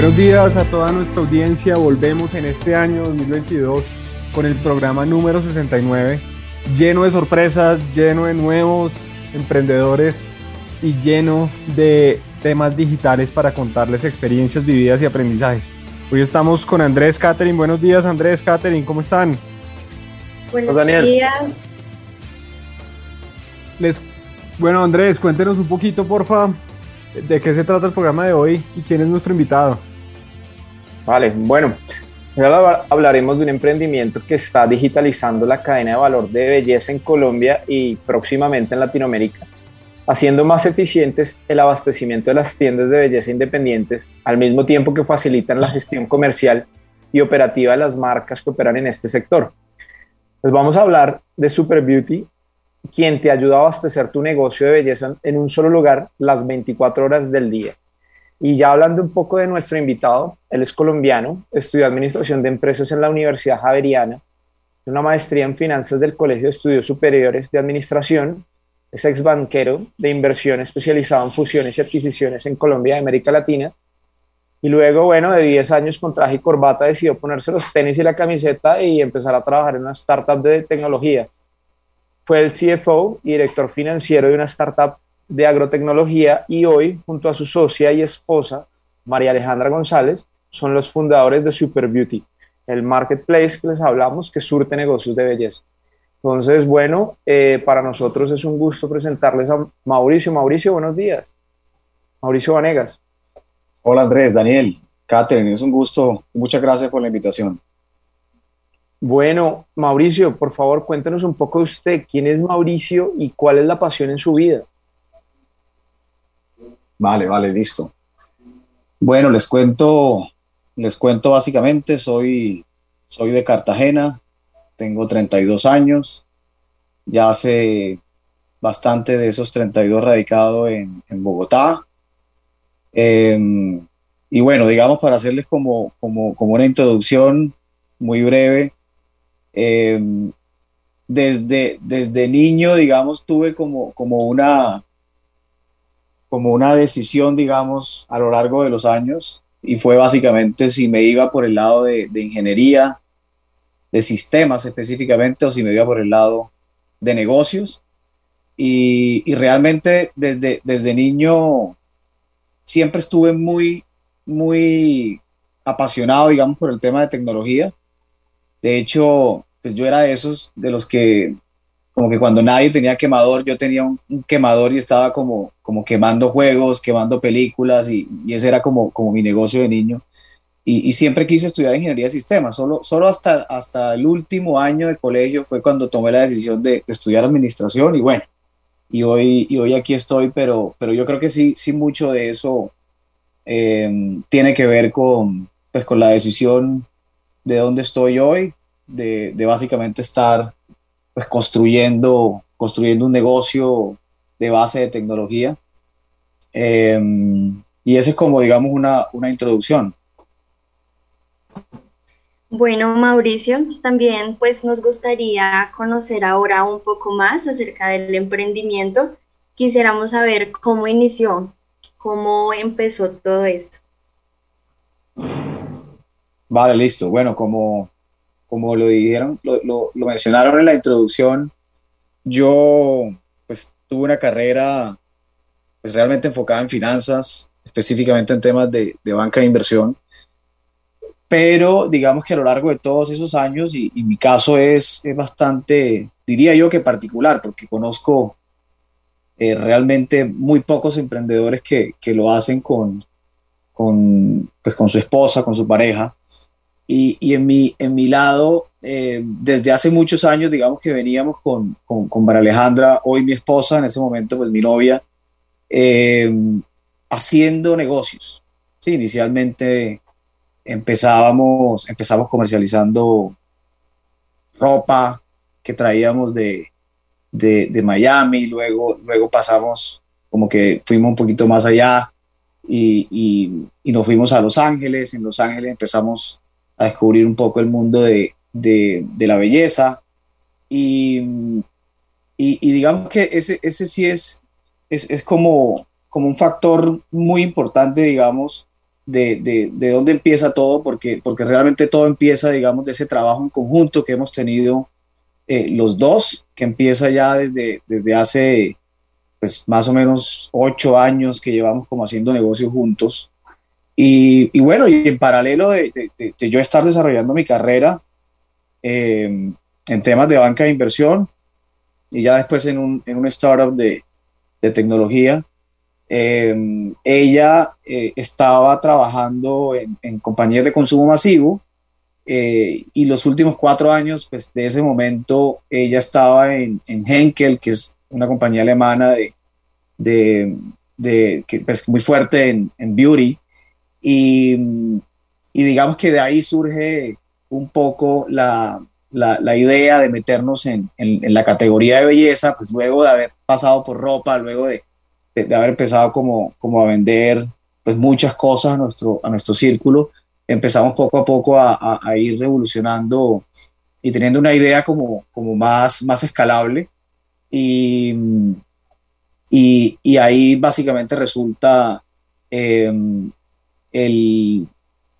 Buenos días a toda nuestra audiencia. Volvemos en este año 2022 con el programa número 69, lleno de sorpresas, lleno de nuevos emprendedores y lleno de temas digitales para contarles experiencias vividas y aprendizajes. Hoy estamos con Andrés Catering. Buenos días, Andrés Catering, ¿cómo están? Buenos días. Les, bueno, Andrés, cuéntenos un poquito, porfa, de qué se trata el programa de hoy y quién es nuestro invitado. Vale, bueno, ahora hablaremos de un emprendimiento que está digitalizando la cadena de valor de belleza en Colombia y próximamente en Latinoamérica, haciendo más eficientes el abastecimiento de las tiendas de belleza independientes, al mismo tiempo que facilitan la gestión comercial y operativa de las marcas que operan en este sector. Les vamos a hablar de Super Beauty, quien te ayuda a abastecer tu negocio de belleza en un solo lugar las 24 horas del día. Y ya hablando un poco de nuestro invitado, él es colombiano, estudió Administración de Empresas en la Universidad Javeriana, una maestría en Finanzas del Colegio de Estudios Superiores de Administración, es ex banquero de inversión especializado en fusiones y adquisiciones en Colombia y América Latina. Y luego, bueno, de 10 años con traje y corbata decidió ponerse los tenis y la camiseta y empezar a trabajar en una startup de tecnología. Fue el CFO y director financiero de una startup de agrotecnología y hoy, junto a su socia y esposa, María Alejandra González, son los fundadores de Super Beauty, el marketplace que les hablamos que surte negocios de belleza. Entonces, bueno, eh, para nosotros es un gusto presentarles a Mauricio. Mauricio, buenos días. Mauricio Vanegas. Hola Andrés, Daniel, Catherine, es un gusto. Muchas gracias por la invitación. Bueno, Mauricio, por favor, cuéntenos un poco de usted. ¿Quién es Mauricio y cuál es la pasión en su vida? Vale, vale, listo. Bueno, les cuento, les cuento básicamente, soy, soy de Cartagena, tengo 32 años, ya hace bastante de esos 32 radicado en, Bogotá. Em, y bueno, digamos, para hacerles como, como, una introducción muy breve, em, desde, desde niño, digamos, tuve como, como una, como una decisión, digamos, a lo largo de los años y fue básicamente si me iba por el lado de, ingeniería, de sistemas específicamente, o si me iba por el lado de negocios. Y, realmente desde, desde niño siempre estuve muy, muy apasionado, digamos, por el tema de tecnología. De hecho, pues yo era de esos de los que como que cuando nadie tenía quemador, yo tenía un, quemador y estaba como, como quemando juegos, quemando películas y, ese era como, como mi negocio de niño. Y, siempre quise estudiar ingeniería de sistemas, solo, solo hasta, hasta el último año de colegio fue cuando tomé la decisión de, estudiar administración y bueno, y hoy, y hoy aquí estoy, pero, pero yo creo que sí, sí mucho de eso em, tiene que ver con, pues, con la decisión de dónde estoy hoy, de, de básicamente estar pues, construyendo, construyendo un negocio de base de tecnología. Em, y esa es como, digamos, una, una introducción. Bueno, Mauricio, también pues nos gustaría conocer ahora un poco más acerca del emprendimiento. Quisiéramos saber cómo inició, cómo empezó todo esto. Vale, listo. Bueno, como, como lo dijeron, lo, lo, mencionaron en la introducción, yo pues tuve una carrera pues realmente enfocada en finanzas, específicamente en temas de, de banca de inversión, pero digamos que a lo largo de todos esos años, y, y mi caso es, es, bastante, diría yo que particular, porque conozco eh, realmente muy pocos emprendedores que, que lo hacen con, con, pues, con su esposa, con su pareja. Y, y en, mi, en mi lado, eh, desde hace muchos años, digamos que veníamos con, con, con Alejandra, hoy mi esposa, en ese momento, pues mi novia, eh, haciendo negocios. Sí, inicialmente empezábamos, empezamos comercializando ropa que traíamos de, de, Miami, luego, luego pasamos como que fuimos un poquito más allá y, y, nos fuimos a Los Ángeles. En Los Ángeles empezamos a descubrir un poco el mundo de, de, de la belleza y, y, digamos que ese, ese sí es, es, es, como, como un factor muy importante, digamos, de, de, de, dónde empieza todo, porque, porque realmente todo empieza, digamos, de ese trabajo en conjunto que hemos tenido eh, los dos, que empieza ya desde, desde hace pues más o menos ocho años que llevamos como haciendo negocios juntos. Y, y bueno, y en paralelo de, de, yo estar desarrollando mi carrera eh, en temas de banca de inversión y ya después en un, en un startup de, de tecnología, eh, ella estaba trabajando en, en compañías de consumo masivo eh, y los últimos cuatro años, pues de ese momento, ella estaba en, en Henkel, que es una compañía alemana de, de, de que, pues, muy fuerte en, en beauty. Y, y, digamos que de ahí surge un poco la, la, la idea de meternos en, en, la categoría de belleza, pues luego de haber pasado por ropa, luego de, de, haber empezado como, como a vender pues muchas cosas a nuestro, a nuestro círculo, empezamos poco a poco a, a, ir revolucionando y teniendo una idea como, como más, más escalable. Y, y, y ahí básicamente resulta eh, el,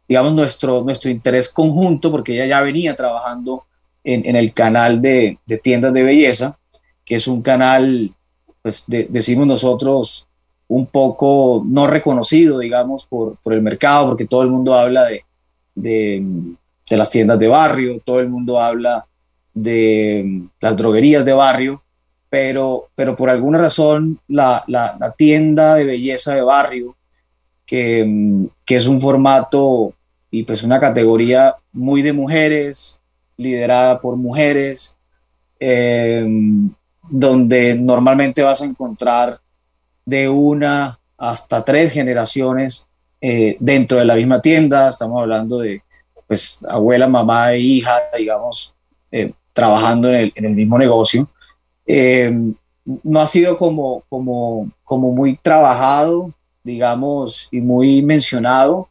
digamos, nuestro, nuestro interés conjunto, porque ella ya venía trabajando en, en el canal de, de, tiendas de belleza, que es un canal, pues decimos nosotros, un poco no reconocido, digamos, por, por el mercado, porque todo el mundo habla de, de, de, las tiendas de barrio, todo el mundo habla de las droguerías de barrio, pero, pero por alguna razón la, la tienda de belleza de barrio, que, que, es un formato y pues una categoría muy de mujeres, liderada por mujeres, eh, donde normalmente vas a encontrar de una hasta tres generaciones eh, dentro de la misma tienda, estamos hablando de pues abuela, mamá e hija, digamos, eh, trabajando en el, en el, mismo negocio. Eh, no ha sido como, como, como muy trabajado, digamos, y muy mencionado,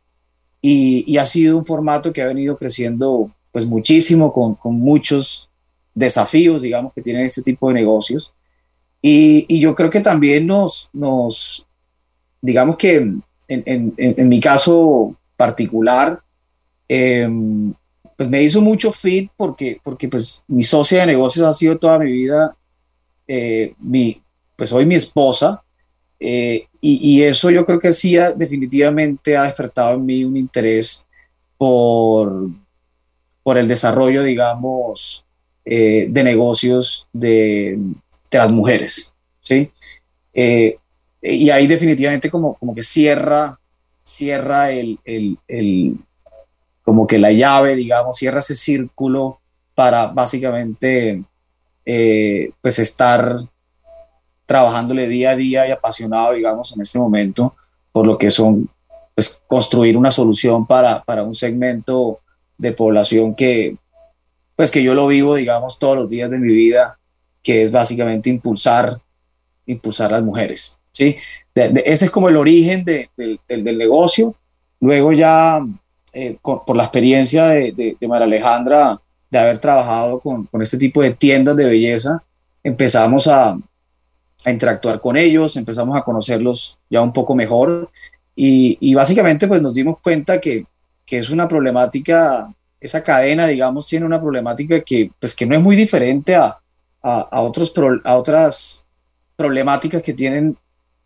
y, ha sido un formato que ha venido creciendo pues muchísimo, con, muchos desafíos, digamos, que tienen este tipo de negocios. Y, yo creo que también nos, digamos que en, mi caso particular, eh, pues me hizo mucho fit porque, porque pues mi socia de negocios ha sido toda mi vida, eh, mi, pues hoy mi esposa, eh, y, eso yo creo que sí definitivamente ha despertado en mí un interés por, por el desarrollo, digamos, de negocios de, de las mujeres, ¿sí? Eh, y ahí definitivamente como, como que cierra, cierra el, el, el, como que la llave, digamos, cierra ese círculo para básicamente eh, pues estar trabajándole día a día y apasionado, digamos, en este momento por lo que son, pues construir una solución para, para un segmento de población que, pues que yo lo vivo, digamos, todos los días de mi vida que es básicamente impulsar, impulsar a las mujeres. ¿sí? ese es como el origen de, del negocio. Luego ya, eh, por la experiencia de, María Alejandra, de haber trabajado con, con, este tipo de tiendas de belleza, empezamos a, a, interactuar con ellos, empezamos a conocerlos ya un poco mejor y, y básicamente pues nos dimos cuenta que, que es una problemática, esa cadena, digamos, tiene una problemática que, pues, que no es muy diferente a, a, otros a otras problemáticas que tienen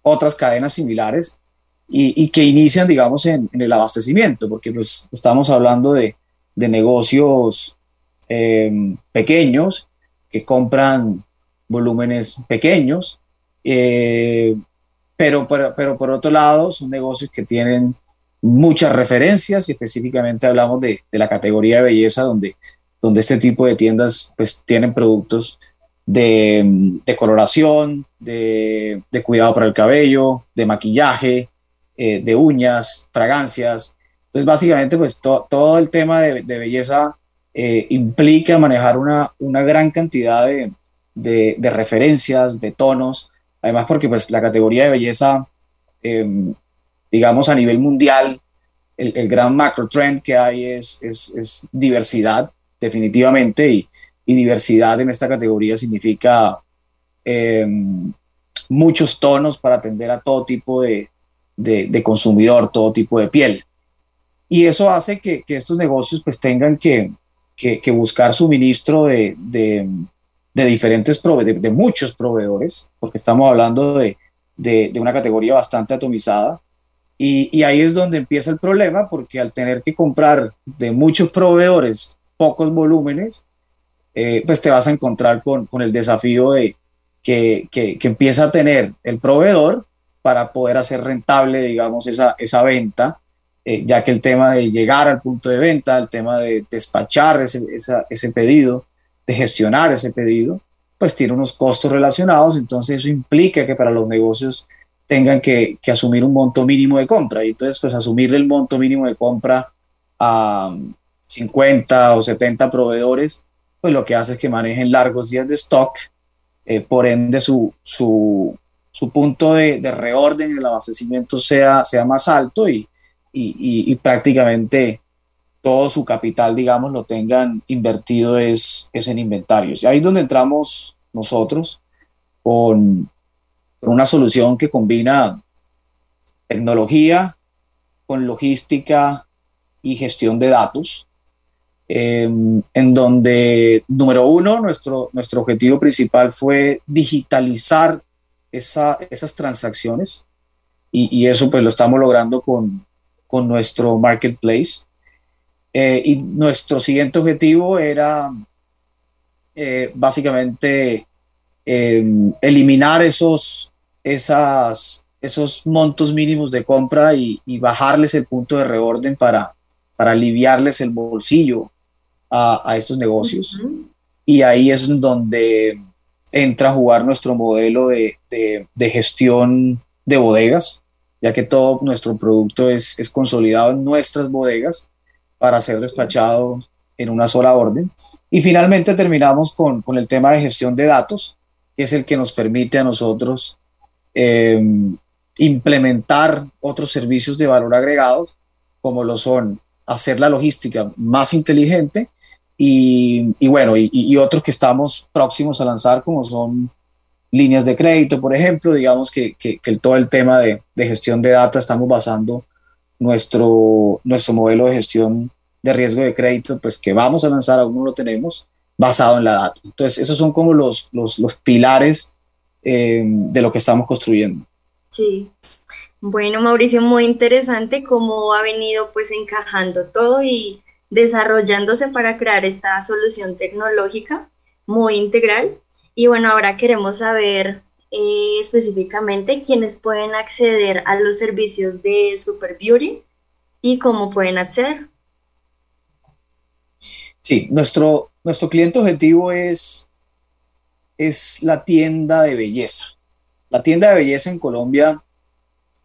otras cadenas similares y, que inician, digamos, en, el abastecimiento, porque pues estamos hablando de, de negocios em, pequeños que compran volúmenes pequeños Eh, pero, pero, pero, por otro lado, son negocios que tienen muchas referencias y específicamente hablamos de, de, la categoría de belleza donde, donde este tipo de tiendas pues tienen productos de, de coloración, de, de, cuidado para el cabello, de maquillaje, eh, de uñas, fragancias. Entonces básicamente pues todo el tema de, de belleza eh, implica manejar una, una gran cantidad de, referencias, de tonos, además porque pues la categoría de belleza em, digamos, a nivel mundial, el, gran macro trend que hay es, es, diversidad, definitivamente, y, diversidad en esta categoría significa em, muchos tonos para atender a todo tipo de, consumidor, todo tipo de piel. Y eso hace que, estos negocios pues tengan que, buscar suministro de, de diferentes de, muchos proveedores, porque estamos hablando de, de, una categoría bastante atomizada. Y, ahí es donde empieza el problema, porque al tener que comprar de muchos proveedores pocos volúmenes, eh, pues te vas a encontrar con, con el desafío de que, que, empieza a tener el proveedor para poder hacer rentable, digamos, esa, esa venta, eh, ya que el tema de llegar al punto de venta, el tema de despachar ese, ese pedido, de gestionar ese pedido, pues tiene unos costos relacionados, entonces eso implica que para los negocios tengan que, asumir un monto mínimo de compra. Y entonces, pues asumirle el monto mínimo de compra a 50 o 70 proveedores, pues lo que hace es que manejen largos días de stock, eh, por ende su, su, punto de, reorden y el abastecimiento sea, sea más alto y, y, prácticamente todo su capital, digamos, lo tengan invertido es, es en inventarios. Y ahí es donde entramos nosotros con, una solución que combina tecnología con logística y gestión de datos, em, en donde, número uno, nuestro, nuestro objetivo principal fue digitalizar esas transacciones y, eso pues lo estamos logrando con, con nuestro marketplace. Eh, y nuestro siguiente objetivo era eh, básicamente em, eliminar esos, esas, esos montos mínimos de compra y, bajarles el punto de reorden para, para aliviarles el bolsillo a, estos negocios. Y ahí es donde entra a jugar nuestro modelo de, gestión de bodegas, ya que todo nuestro producto es, consolidado en nuestras bodegas para ser despachado en una sola orden. Y finalmente terminamos con, con el tema de gestión de datos, que es el que nos permite a nosotros Em, implementar otros servicios de valor agregados, como lo son hacer la logística más inteligente y, bueno, y, otros que estamos próximos a lanzar, como son líneas de crédito, por ejemplo, digamos que, que, todo el tema de, gestión de data estamos basando nuestro, nuestro modelo de gestión de riesgo de crédito, pues que vamos a lanzar, aún no lo tenemos, basado en la data. Entonces, esos son como los, los, los pilares eh, de lo que estamos construyendo. Sí. Bueno, Mauricio, muy interesante cómo ha venido pues encajando todo y desarrollándose para crear esta solución tecnológica muy integral. Y bueno, ahora queremos saber eh, específicamente quiénes pueden acceder a los servicios de Super Beauty y cómo pueden acceder. Sí, nuestro, nuestro cliente objetivo es es la tienda de belleza. La tienda de belleza en Colombia,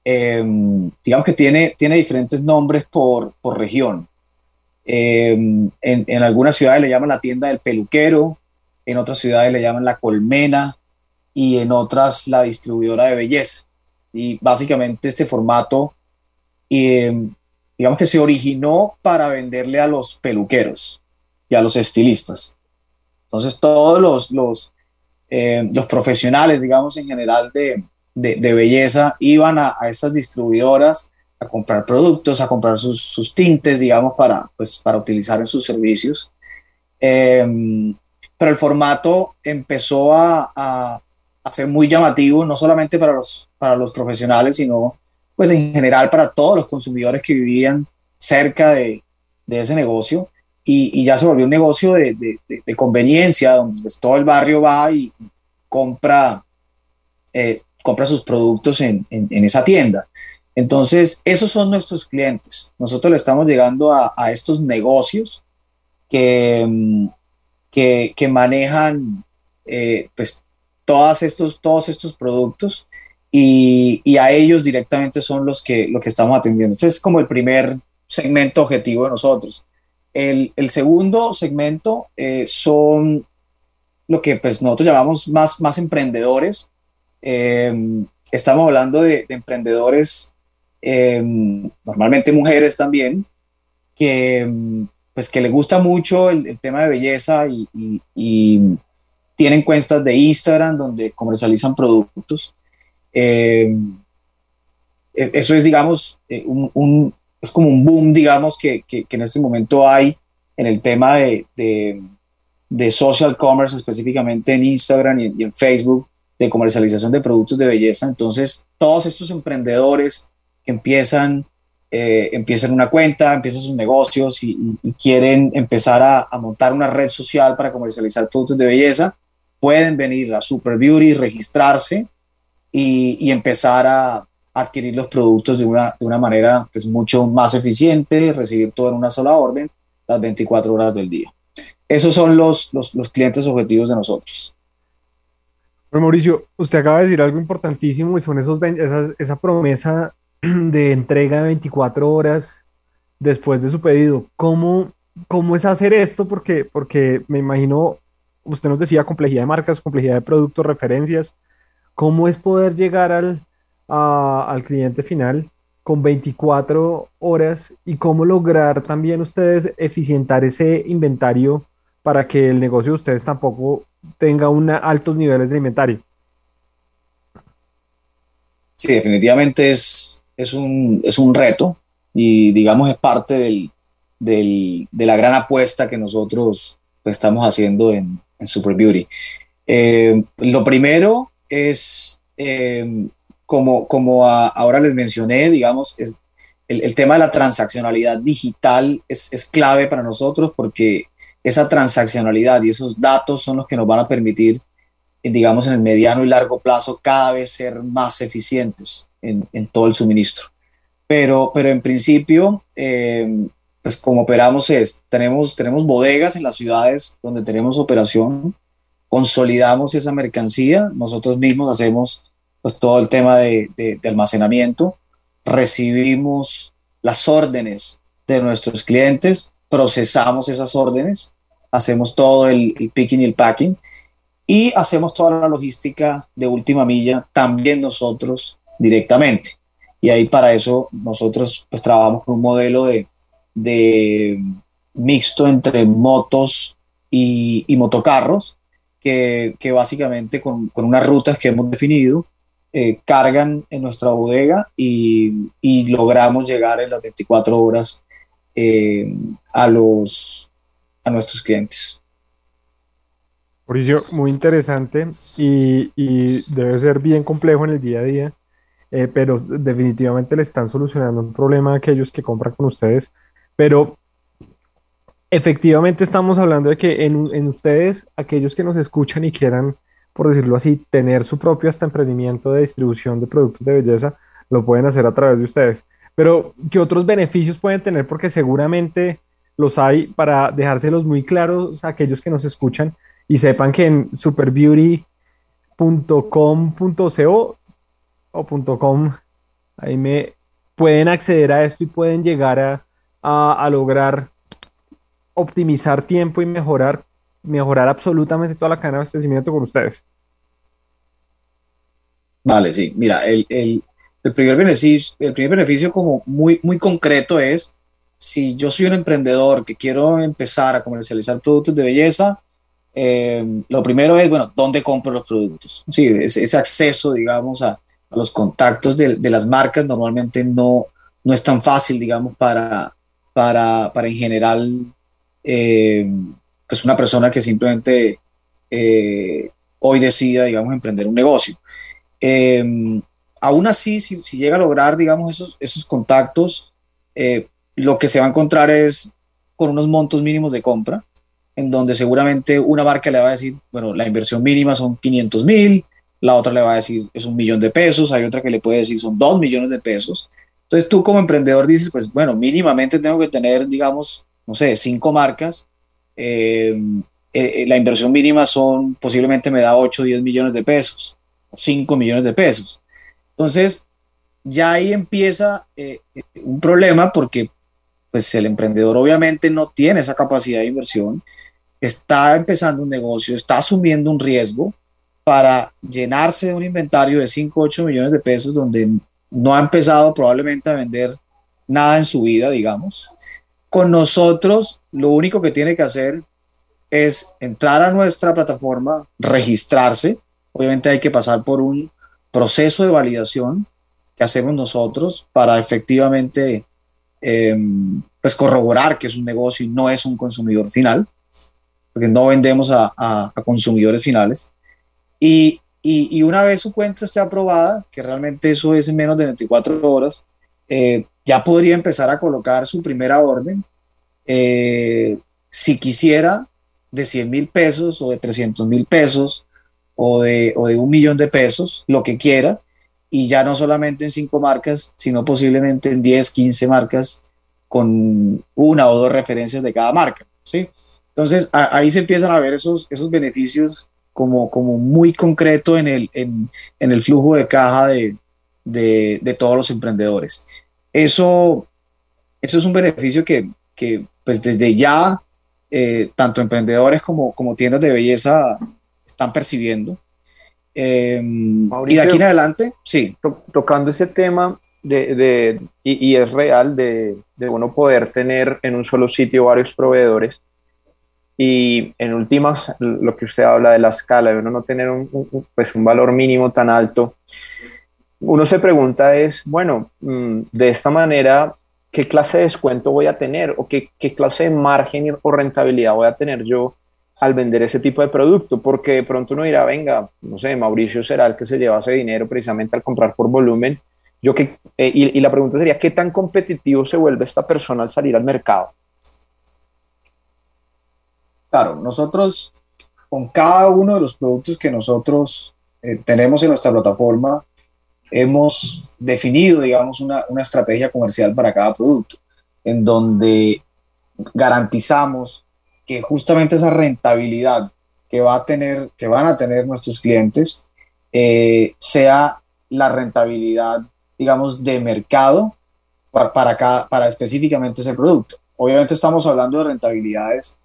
em, digamos que tiene, tiene diferentes nombres por, región. Em, en, algunas ciudades le llaman la tienda del peluquero, en otras ciudades le llaman la colmena y en otras la distribuidora de belleza. Y básicamente este formato, em, digamos que se originó para venderle a los peluqueros y a los estilistas. Entonces todos los, los, eh, los profesionales, digamos, en general de, de, belleza, iban a, a, estas distribuidoras a comprar productos, a comprar sus, sus, tintes, digamos, para, pues, para utilizar en sus servicios. Em, pero el formato empezó a, a, a, ser muy llamativo, no solamente para los, para los profesionales, sino pues en general para todos los consumidores que vivían cerca de, de ese negocio y, ya se volvió un negocio de, de, conveniencia, donde pues, todo el barrio va y, compra eh, compra sus productos en, esa tienda. Entonces, esos son nuestros clientes. Nosotros le estamos llegando a, estos negocios que, mm, que, manejan eh, pues, todas estos, todos estos productos y, a ellos directamente son los que, lo que estamos atendiendo. Ese es como el primer segmento objetivo de nosotros. El, segundo segmento eh, son lo que pues, nosotros llamamos más, más emprendedores. Em, estamos hablando de, emprendedores, em, normalmente mujeres también, que, pues, que les gusta mucho el, tema de belleza y, tienen cuentas de Instagram donde comercializan productos. Em, e, eso es, digamos, eh, un, es como un boom, digamos, que, que, en este momento hay en el tema de, de, social commerce, específicamente en Instagram y, en Facebook, de comercialización de productos de belleza. Entonces, todos estos emprendedores que empiezan, eh, empiezan una cuenta, empiezan sus negocios y, quieren empezar a, a, montar una red social para comercializar productos de belleza, pueden venir a Super Beauty, registrarse y, y empezar a, adquirir los productos de una, de una manera pues, mucho más eficiente, recibir todo en una sola orden las 24 horas del día. Esos son los, los, los clientes objetivos de nosotros. Bueno, Mauricio, usted acaba de decir algo importantísimo y son esos, esas, esa promesa de entrega de 24 horas después de su pedido. ¿Cómo, cómo es hacer esto? Porque, porque me imagino, usted nos decía complejidad de marcas, complejidad de productos, referencias. ¿Cómo es poder llegar al, al cliente final con 24 horas y cómo lograr también ustedes eficientar ese inventario para que el negocio de ustedes tampoco tenga una, altos niveles de inventario. Sí, definitivamente es, es, un, es un reto y digamos es parte del, del, de la gran apuesta que nosotros estamos haciendo en, en Super Beauty. Eh, lo primero es eh, como, como ahora les mencioné, digamos, es, el, tema de la transaccionalidad digital es, es, clave para nosotros porque esa transaccionalidad y esos datos son los que nos van a permitir, digamos, en el mediano y largo plazo cada vez ser más eficientes en, en todo el suministro. Pero, pero en principio, eh, pues como operamos es, tenemos, tenemos bodegas en las ciudades donde tenemos operación, consolidamos esa mercancía, nosotros mismos hacemos pues, todo el tema de, almacenamiento, recibimos las órdenes de nuestros clientes, procesamos esas órdenes, hacemos todo el, picking y el packing y hacemos toda la logística de última milla también nosotros directamente. Y ahí para eso nosotros pues trabajamos con un modelo de, mixto entre motos y, motocarros, que, básicamente con, con, unas rutas que hemos definido, eh, cargan en nuestra bodega y, logramos llegar en las 24 horas eh, a, los, a nuestros clientes. Mauricio, muy interesante y, debe ser bien complejo en el día a día, eh, pero definitivamente le están solucionando un problema a aquellos que compran con ustedes. Pero efectivamente estamos hablando de que en, en ustedes, aquellos que nos escuchan y quieran por decirlo así, tener su propio hasta emprendimiento de distribución de productos de belleza, lo pueden hacer a través de ustedes. Pero, ¿qué otros beneficios pueden tener? Porque seguramente los hay para dejárselos muy claros a aquellos que nos escuchan y sepan que en superbeauty.com.co o .com, ahí me pueden acceder a esto y pueden llegar a, a lograr optimizar tiempo y mejorar mejorar absolutamente toda la cadena de abastecimiento con ustedes. Vale, sí. Mira, el, el, el, primer beneficio, el primer beneficio como muy, muy concreto es si yo soy un emprendedor que quiero empezar a comercializar productos de belleza, eh, lo primero es, bueno, ¿dónde compro los productos? Sí, ese, acceso, digamos, a, a los contactos de, de, las marcas normalmente no, no es tan fácil, digamos, para, para, para en general eh, pues una persona que simplemente eh, hoy decida, digamos, emprender un negocio. Em, aún así, si, llega a lograr, digamos, esos, esos contactos, eh, lo que se va a encontrar es con unos montos mínimos de compra, en donde seguramente una marca le va a decir, bueno, la inversión mínima son 500 mil, la otra le va a decir es un millón de pesos, hay otra que le puede decir son dos millones de pesos. Entonces tú como emprendedor dices, pues bueno, mínimamente tengo que tener, digamos, no sé, cinco marcas. Eh, eh, la inversión mínima son, posiblemente me da 8 o 10 millones de pesos, o 5 millones de pesos. Entonces, ya ahí empieza un problema porque pues el emprendedor obviamente no tiene esa capacidad de inversión, está empezando un negocio, está asumiendo un riesgo para llenarse de un inventario de 5, 8 millones de pesos donde no ha empezado probablemente a vender nada en su vida, digamos. Con nosotros, lo único que tiene que hacer es entrar a nuestra plataforma, registrarse. Obviamente hay que pasar por un proceso de validación que hacemos nosotros para efectivamente Em, pues corroborar que es un negocio y no es un consumidor final, porque no vendemos a, a, consumidores finales. Y, y, una vez su cuenta esté aprobada, que realmente eso es en menos de 24 horas, eh, ya podría empezar a colocar su primera orden. Eh, si quisiera de 100 mil pesos o de 300 mil pesos o de, o de un millón de pesos, lo que quiera, y ya no solamente en cinco marcas, sino posiblemente en 10, 15 marcas con una o dos referencias de cada marca. ¿sí? Entonces ahí se empiezan a ver esos, esos beneficios como, como muy concreto en el, en, en el flujo de caja de, de, de, todos los emprendedores. Eso, eso es un beneficio que, que pues desde ya eh, tanto emprendedores como, como tiendas de belleza están percibiendo. Em, y de aquí en adelante, sí. tocando ese tema, de, de y, y, es real, de, de, uno poder tener en un solo sitio varios proveedores. Y en últimas, lo que usted habla de la escala, de uno no tener un, pues un valor mínimo tan alto, uno se pregunta es, bueno, mm, de esta manera, ¿qué clase de descuento voy a tener? ¿O qué, qué clase de margen o rentabilidad voy a tener yo al vender ese tipo de producto, porque de pronto uno dirá, venga, no sé, Mauricio será el que se lleva ese dinero precisamente al comprar por volumen. Yo que, eh, y, la pregunta sería, ¿qué tan competitivo se vuelve esta persona al salir al mercado? Claro, nosotros con cada uno de los productos que nosotros eh, tenemos en nuestra plataforma, hemos definido, digamos, una, una estrategia comercial para cada producto, en donde garantizamos que justamente esa rentabilidad que, va a tener, que van a tener nuestros clientes eh, sea la rentabilidad, digamos, de mercado para, para, para específicamente ese producto. Obviamente estamos hablando de rentabilidades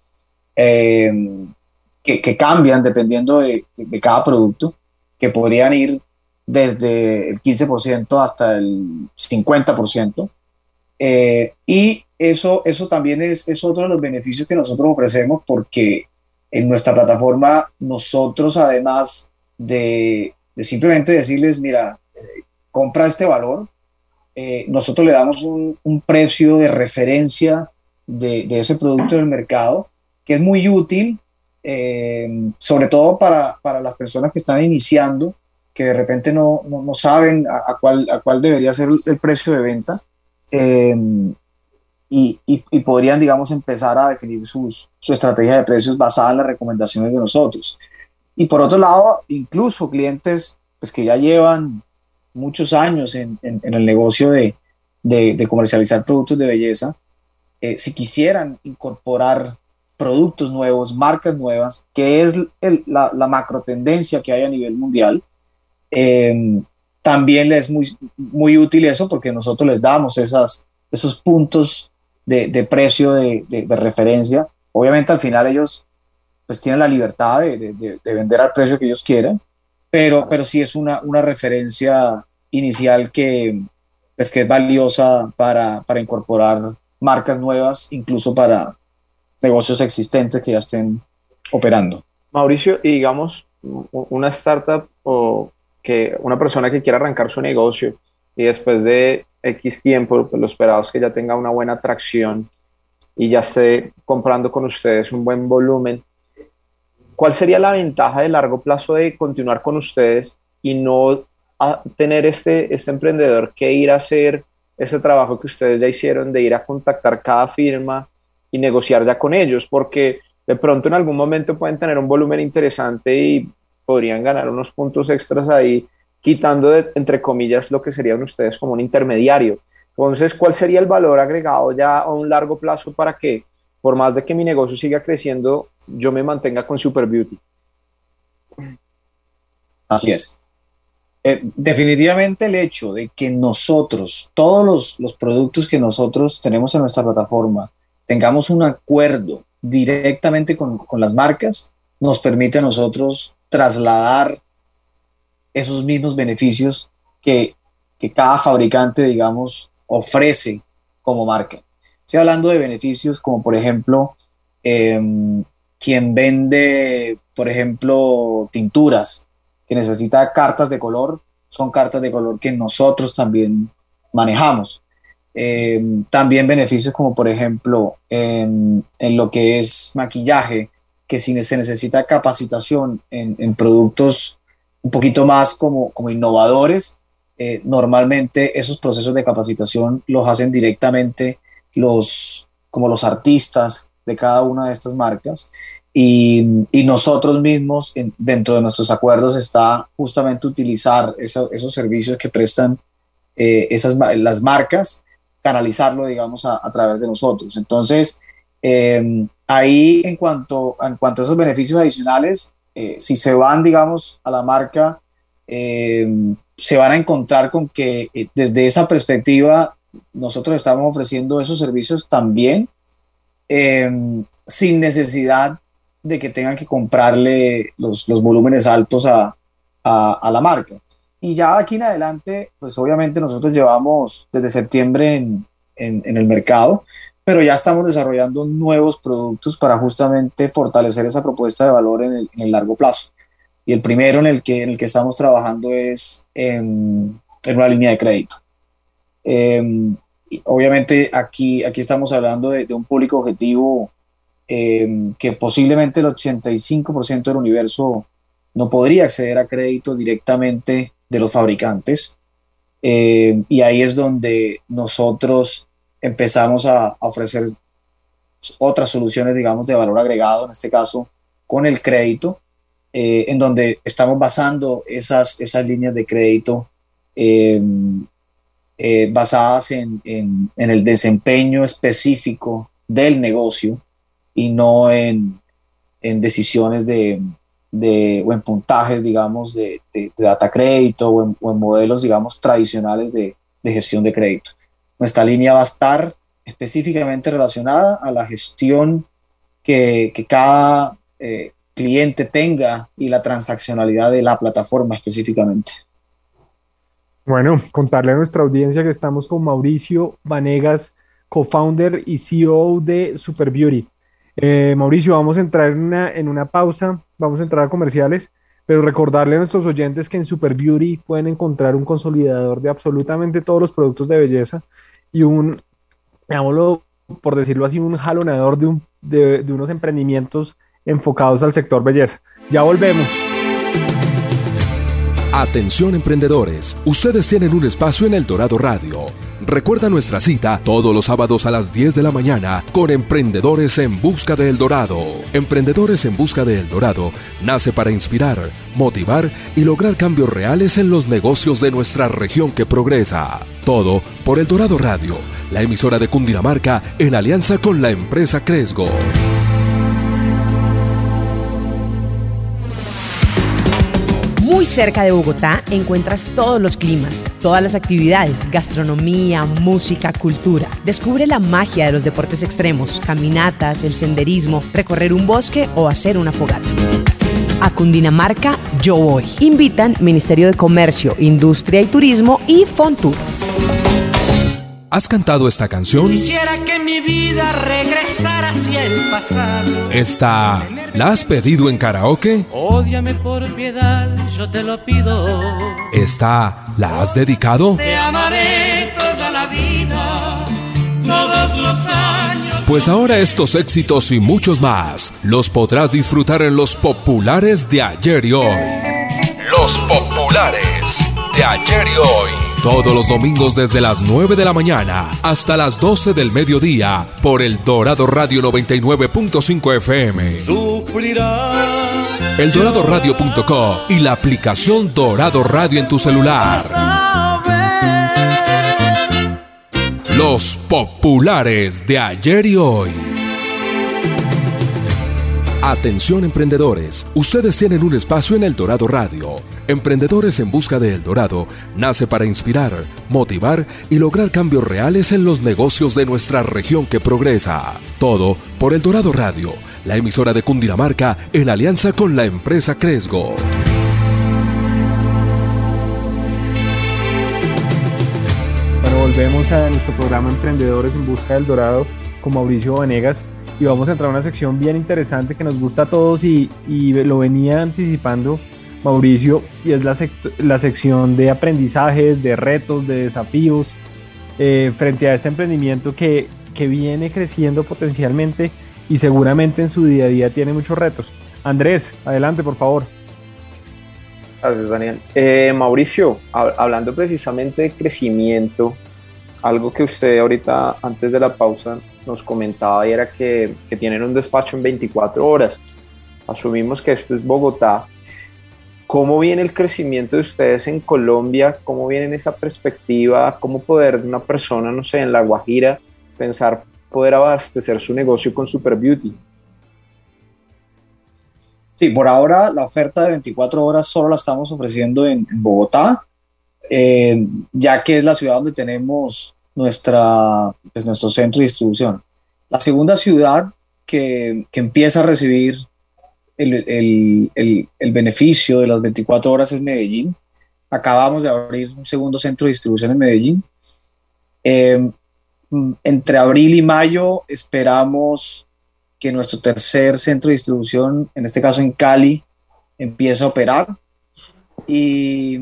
eh, que, cambian dependiendo de, cada producto, que podrían ir desde el 15% hasta el 50%. Eh, y eso, eso también es, es otro de los beneficios que nosotros ofrecemos porque en nuestra plataforma nosotros además de, simplemente decirles, mira, eh, compra este valor, eh, nosotros le damos un, precio de referencia de, de, ese producto del mercado que es muy útil, sobre todo para, para, las personas que están iniciando, que de repente no, no, no saben a, cuál, a cuál debería ser el precio de venta. Em, y, y, podrían, digamos, empezar a definir sus, su estrategia de precios basada en las recomendaciones de nosotros. Y por otro lado, incluso clientes pues, que ya llevan muchos años en, en, el negocio de, de, comercializar productos de belleza, eh, si quisieran incorporar productos nuevos, marcas nuevas, que es el, la, la, macro tendencia que hay a nivel mundial, eh, también les es muy, muy útil eso porque nosotros les damos esas, esos puntos de, de precio de, de, referencia. Obviamente al final ellos pues tienen la libertad de, vender al precio que ellos quieran, pero, pero sí es una, una referencia inicial que, pues, que es valiosa para, para incorporar marcas nuevas, incluso para negocios existentes que ya estén operando. Mauricio, y digamos, una startup o que una persona que quiera arrancar su negocio y después de X tiempo, pues lo esperado es que ya tenga una buena atracción y ya esté comprando con ustedes un buen volumen, ¿cuál sería la ventaja de largo plazo de continuar con ustedes y no tener este, este emprendedor que ir a hacer ese trabajo que ustedes ya hicieron de ir a contactar cada firma y negociar ya con ellos? Porque de pronto en algún momento pueden tener un volumen interesante y podrían ganar unos puntos extras ahí, quitando entre comillas lo que serían ustedes como un intermediario. Entonces, ¿cuál sería el valor agregado ya a un largo plazo para que, por más de que mi negocio siga creciendo, yo me mantenga con Super Beauty? Así es. Eh, definitivamente el hecho de que nosotros, todos los, los, productos que nosotros tenemos en nuestra plataforma, tengamos un acuerdo directamente con, con las marcas, nos permite a nosotros trasladar esos mismos beneficios que, que cada fabricante, digamos, ofrece como marca. Estoy hablando de beneficios como, por ejemplo, em, quien vende, por ejemplo, tinturas, que necesita cartas de color, son cartas de color que nosotros también manejamos. Em, también beneficios como por ejemplo en, lo que es maquillaje, que si se necesita capacitación en, productos un poquito más como, como innovadores, eh, normalmente esos procesos de capacitación los hacen directamente los, como los artistas de cada una de estas marcas. Y, nosotros mismos, dentro de nuestros acuerdos, está justamente utilizar esos servicios que prestan eh, esas, las marcas, canalizarlo, digamos, a, través de nosotros. Entonces, em, ahí en cuanto, en cuanto a esos beneficios adicionales, eh, si se van, digamos, a la marca, em, se van a encontrar con que eh, desde esa perspectiva nosotros estamos ofreciendo esos servicios también em, sin necesidad de que tengan que comprarle los, los volúmenes altos a, a, la marca. Y ya aquí en adelante, pues obviamente nosotros llevamos desde septiembre en, en, el mercado, pero ya estamos desarrollando nuevos productos para justamente fortalecer esa propuesta de valor en el, en el largo plazo. Y el primero en el que, en el que estamos trabajando es en, en una línea de crédito. Em, obviamente aquí, aquí estamos hablando de, de un público objetivo Em, que posiblemente el 85% del universo no podría acceder a crédito directamente de los fabricantes. Em, y ahí es donde nosotros empezamos a, ofrecer otras soluciones, digamos, de valor agregado, en este caso con el crédito, eh, en donde estamos basando esas, esas líneas de crédito em, eh, basadas en, en, en, el desempeño específico del negocio y no en, en decisiones de, de, o en puntajes, digamos, de, data crédito o en, modelos, digamos, tradicionales de, gestión de crédito. Nuestra línea va a estar específicamente relacionada a la gestión que, que cada eh, cliente tenga y la transaccionalidad de la plataforma específicamente. Bueno, contarle a nuestra audiencia que estamos con Mauricio Vanegas, co-founder y CEO de Super Beauty. Eh, Mauricio, vamos a entrar en una, en una pausa, vamos a entrar a comerciales, pero recordarle a nuestros oyentes que en Super Beauty pueden encontrar un consolidador de absolutamente todos los productos de belleza y un, digámoslo, por decirlo así, un jalonador de, un, de, de unos emprendimientos enfocados al sector belleza. Ya volvemos. Atención emprendedores, ustedes tienen un espacio en El Dorado Radio. Recuerda nuestra cita todos los sábados a las 10 de la mañana con Emprendedores en Busca de El Dorado. Emprendedores en Busca de El Dorado nace para inspirar, motivar y lograr cambios reales en los negocios de nuestra región que progresa. Todo por El Dorado Radio, la emisora de Cundinamarca en alianza con la empresa Cresgo. Muy cerca de Bogotá encuentras todos los climas, todas las actividades, gastronomía, música, cultura. Descubre la magia de los deportes extremos, caminatas, el senderismo, recorrer un bosque o hacer una fogata. A Cundinamarca yo voy. Invitan Ministerio de Comercio, Industria y Turismo y Fontur. ¿Has cantado esta canción? Quisiera que mi vida regresara hacia el pasado. ¿Esta la has pedido en karaoke? Ódiame por piedad, yo te lo pido. ¿Esta la has dedicado? Te amaré toda la vida, todos los años. Pues ahora estos éxitos y muchos más los podrás disfrutar en los populares de ayer y hoy. Los populares de ayer y hoy. Todos los domingos desde las 9 de la mañana hasta las 12 del mediodía por el Dorado Radio 99.5 FM. Sufrirás eldoradoradio.com y la aplicación Dorado Radio en tu celular. Los populares de ayer y hoy. Atención emprendedores, ustedes tienen un espacio en El Dorado Radio. Emprendedores en Busca de El Dorado nace para inspirar, motivar y lograr cambios reales en los negocios de nuestra región que progresa. Todo por El Dorado Radio, la emisora de Cundinamarca en alianza con la empresa Cresgo. Bueno, volvemos a nuestro programa Emprendedores en Busca del Dorado con Mauricio Vanegas y vamos a entrar a una sección bien interesante que nos gusta a todos y, y lo venía anticipando Mauricio y es la, la sección de aprendizajes, de retos, de desafíos eh, frente a este emprendimiento que, que viene creciendo potencialmente y seguramente en su día a día tiene muchos retos. Andrés, adelante por favor. Gracias, Daniel. Eh, Mauricio, hablando precisamente de crecimiento, algo que usted ahorita, antes de la pausa, nos comentaba y era que, que tienen un despacho en 24 horas. Asumimos que esto es Bogotá. ¿Cómo viene el crecimiento de ustedes en Colombia? ¿Cómo viene en esa perspectiva? ¿Cómo poder una persona, no sé, en La Guajira, pensar poder abastecer su negocio con Super Beauty? Sí, por ahora la oferta de 24 horas solo la estamos ofreciendo en, Bogotá, eh, ya que es la ciudad donde tenemos nuestra, pues, nuestro centro de distribución. La segunda ciudad que, que empieza a recibir el, el, el, beneficio de las 24 horas es Medellín. Acabamos de abrir un segundo centro de distribución en Medellín. Eh, entre abril y mayo esperamos que nuestro tercer centro de distribución, en este caso en Cali, empiece a operar. Y,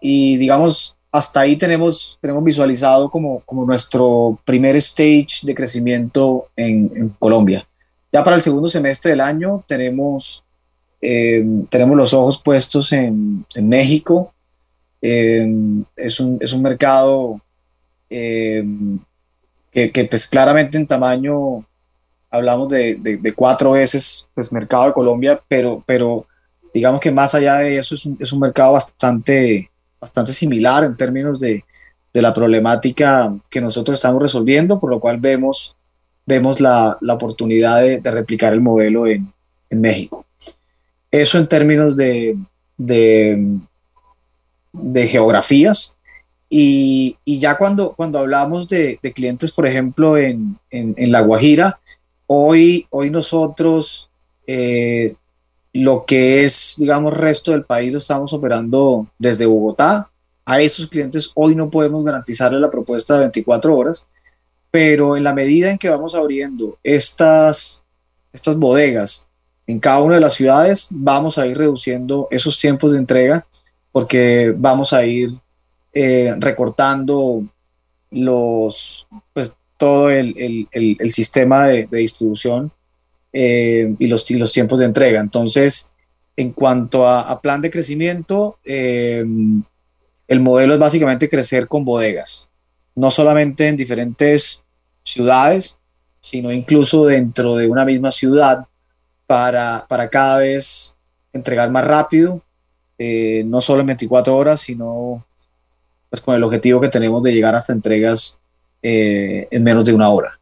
y digamos, hasta ahí tenemos, tenemos visualizado como, como nuestro primer stage de crecimiento en, en Colombia. Ya para el segundo semestre del año tenemos, eh, tenemos los ojos puestos en, México. Eh, es, un, es, un, mercado eh, que, pues claramente en tamaño hablamos de, de, cuatro veces pues, mercado de Colombia, pero, pero digamos que más allá de eso es un, es un mercado bastante, bastante similar en términos de, de, la problemática que nosotros estamos resolviendo, por lo cual vemos, vemos la, la oportunidad de, replicar el modelo en, en, México. Eso en términos de, de, geografías. Y, y, ya cuando, cuando hablamos de, clientes, por ejemplo, en, en, en La Guajira, Hoy, hoy nosotros eh, lo que es, digamos, resto del país lo estamos operando desde Bogotá. A esos clientes hoy no podemos garantizarle la propuesta de 24 horas, pero en la medida en que vamos abriendo estas, estas bodegas en cada una de las ciudades, vamos a ir reduciendo esos tiempos de entrega porque vamos a ir eh, recortando los, pues, todo el, el, el sistema de, de distribución eh, y, los, los, tiempos de entrega. Entonces, en cuanto a, a plan de crecimiento, eh, el modelo es básicamente crecer con bodegas, no solamente en diferentes ciudades, sino incluso dentro de una misma ciudad para, para cada vez entregar más rápido, eh, no solo en 24 horas, sino pues con el objetivo que tenemos de llegar hasta entregas eh, en menos de una hora.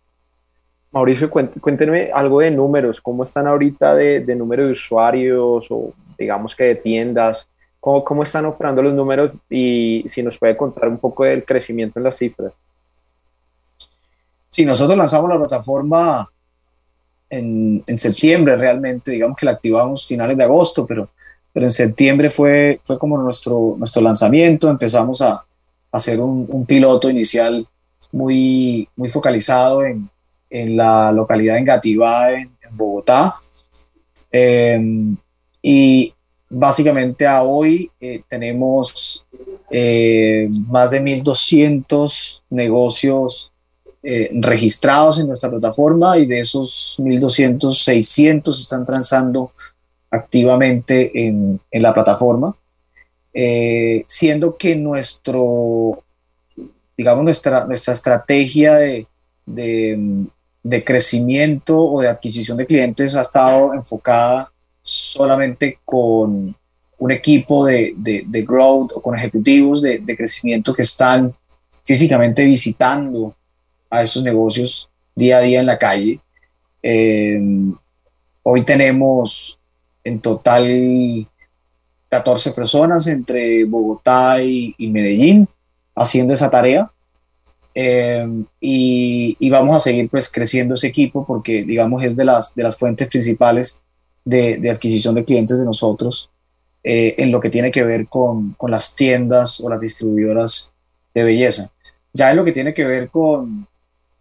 Mauricio, cuéntenme algo de números, ¿cómo están ahorita de, de número de usuarios o digamos que de tiendas? ¿Cómo, ¿Cómo, están operando los números y si nos puede contar un poco del crecimiento en las cifras? Sí, nosotros lanzamos la plataforma en, en septiembre realmente, digamos que la activamos finales de agosto, pero, pero en septiembre fue, fue como nuestro, nuestro lanzamiento, empezamos a, hacer un, un piloto inicial muy, muy focalizado en, en la localidad de Engativá, en, en Bogotá. Eh, y básicamente a hoy eh, tenemos eh, más de 1.200 negocios eh, registrados en nuestra plataforma y de esos 1.200, 600 están transando activamente en, en la plataforma, siendo que nuestro digamos, nuestra, nuestra estrategia de, de, crecimiento o de adquisición de clientes ha estado enfocada solamente con un equipo de, de, growth o con ejecutivos de, de, crecimiento que están físicamente visitando a estos negocios día a día en la calle. Eh, hoy tenemos en total 14 personas entre Bogotá y, Medellín haciendo esa tarea. Eh, y, vamos a seguir pues creciendo ese equipo porque digamos es de las, de las fuentes principales de, de adquisición de clientes de nosotros eh, en lo que tiene que ver con, con, las tiendas o las distribuidoras de belleza. Ya en lo que tiene que ver con,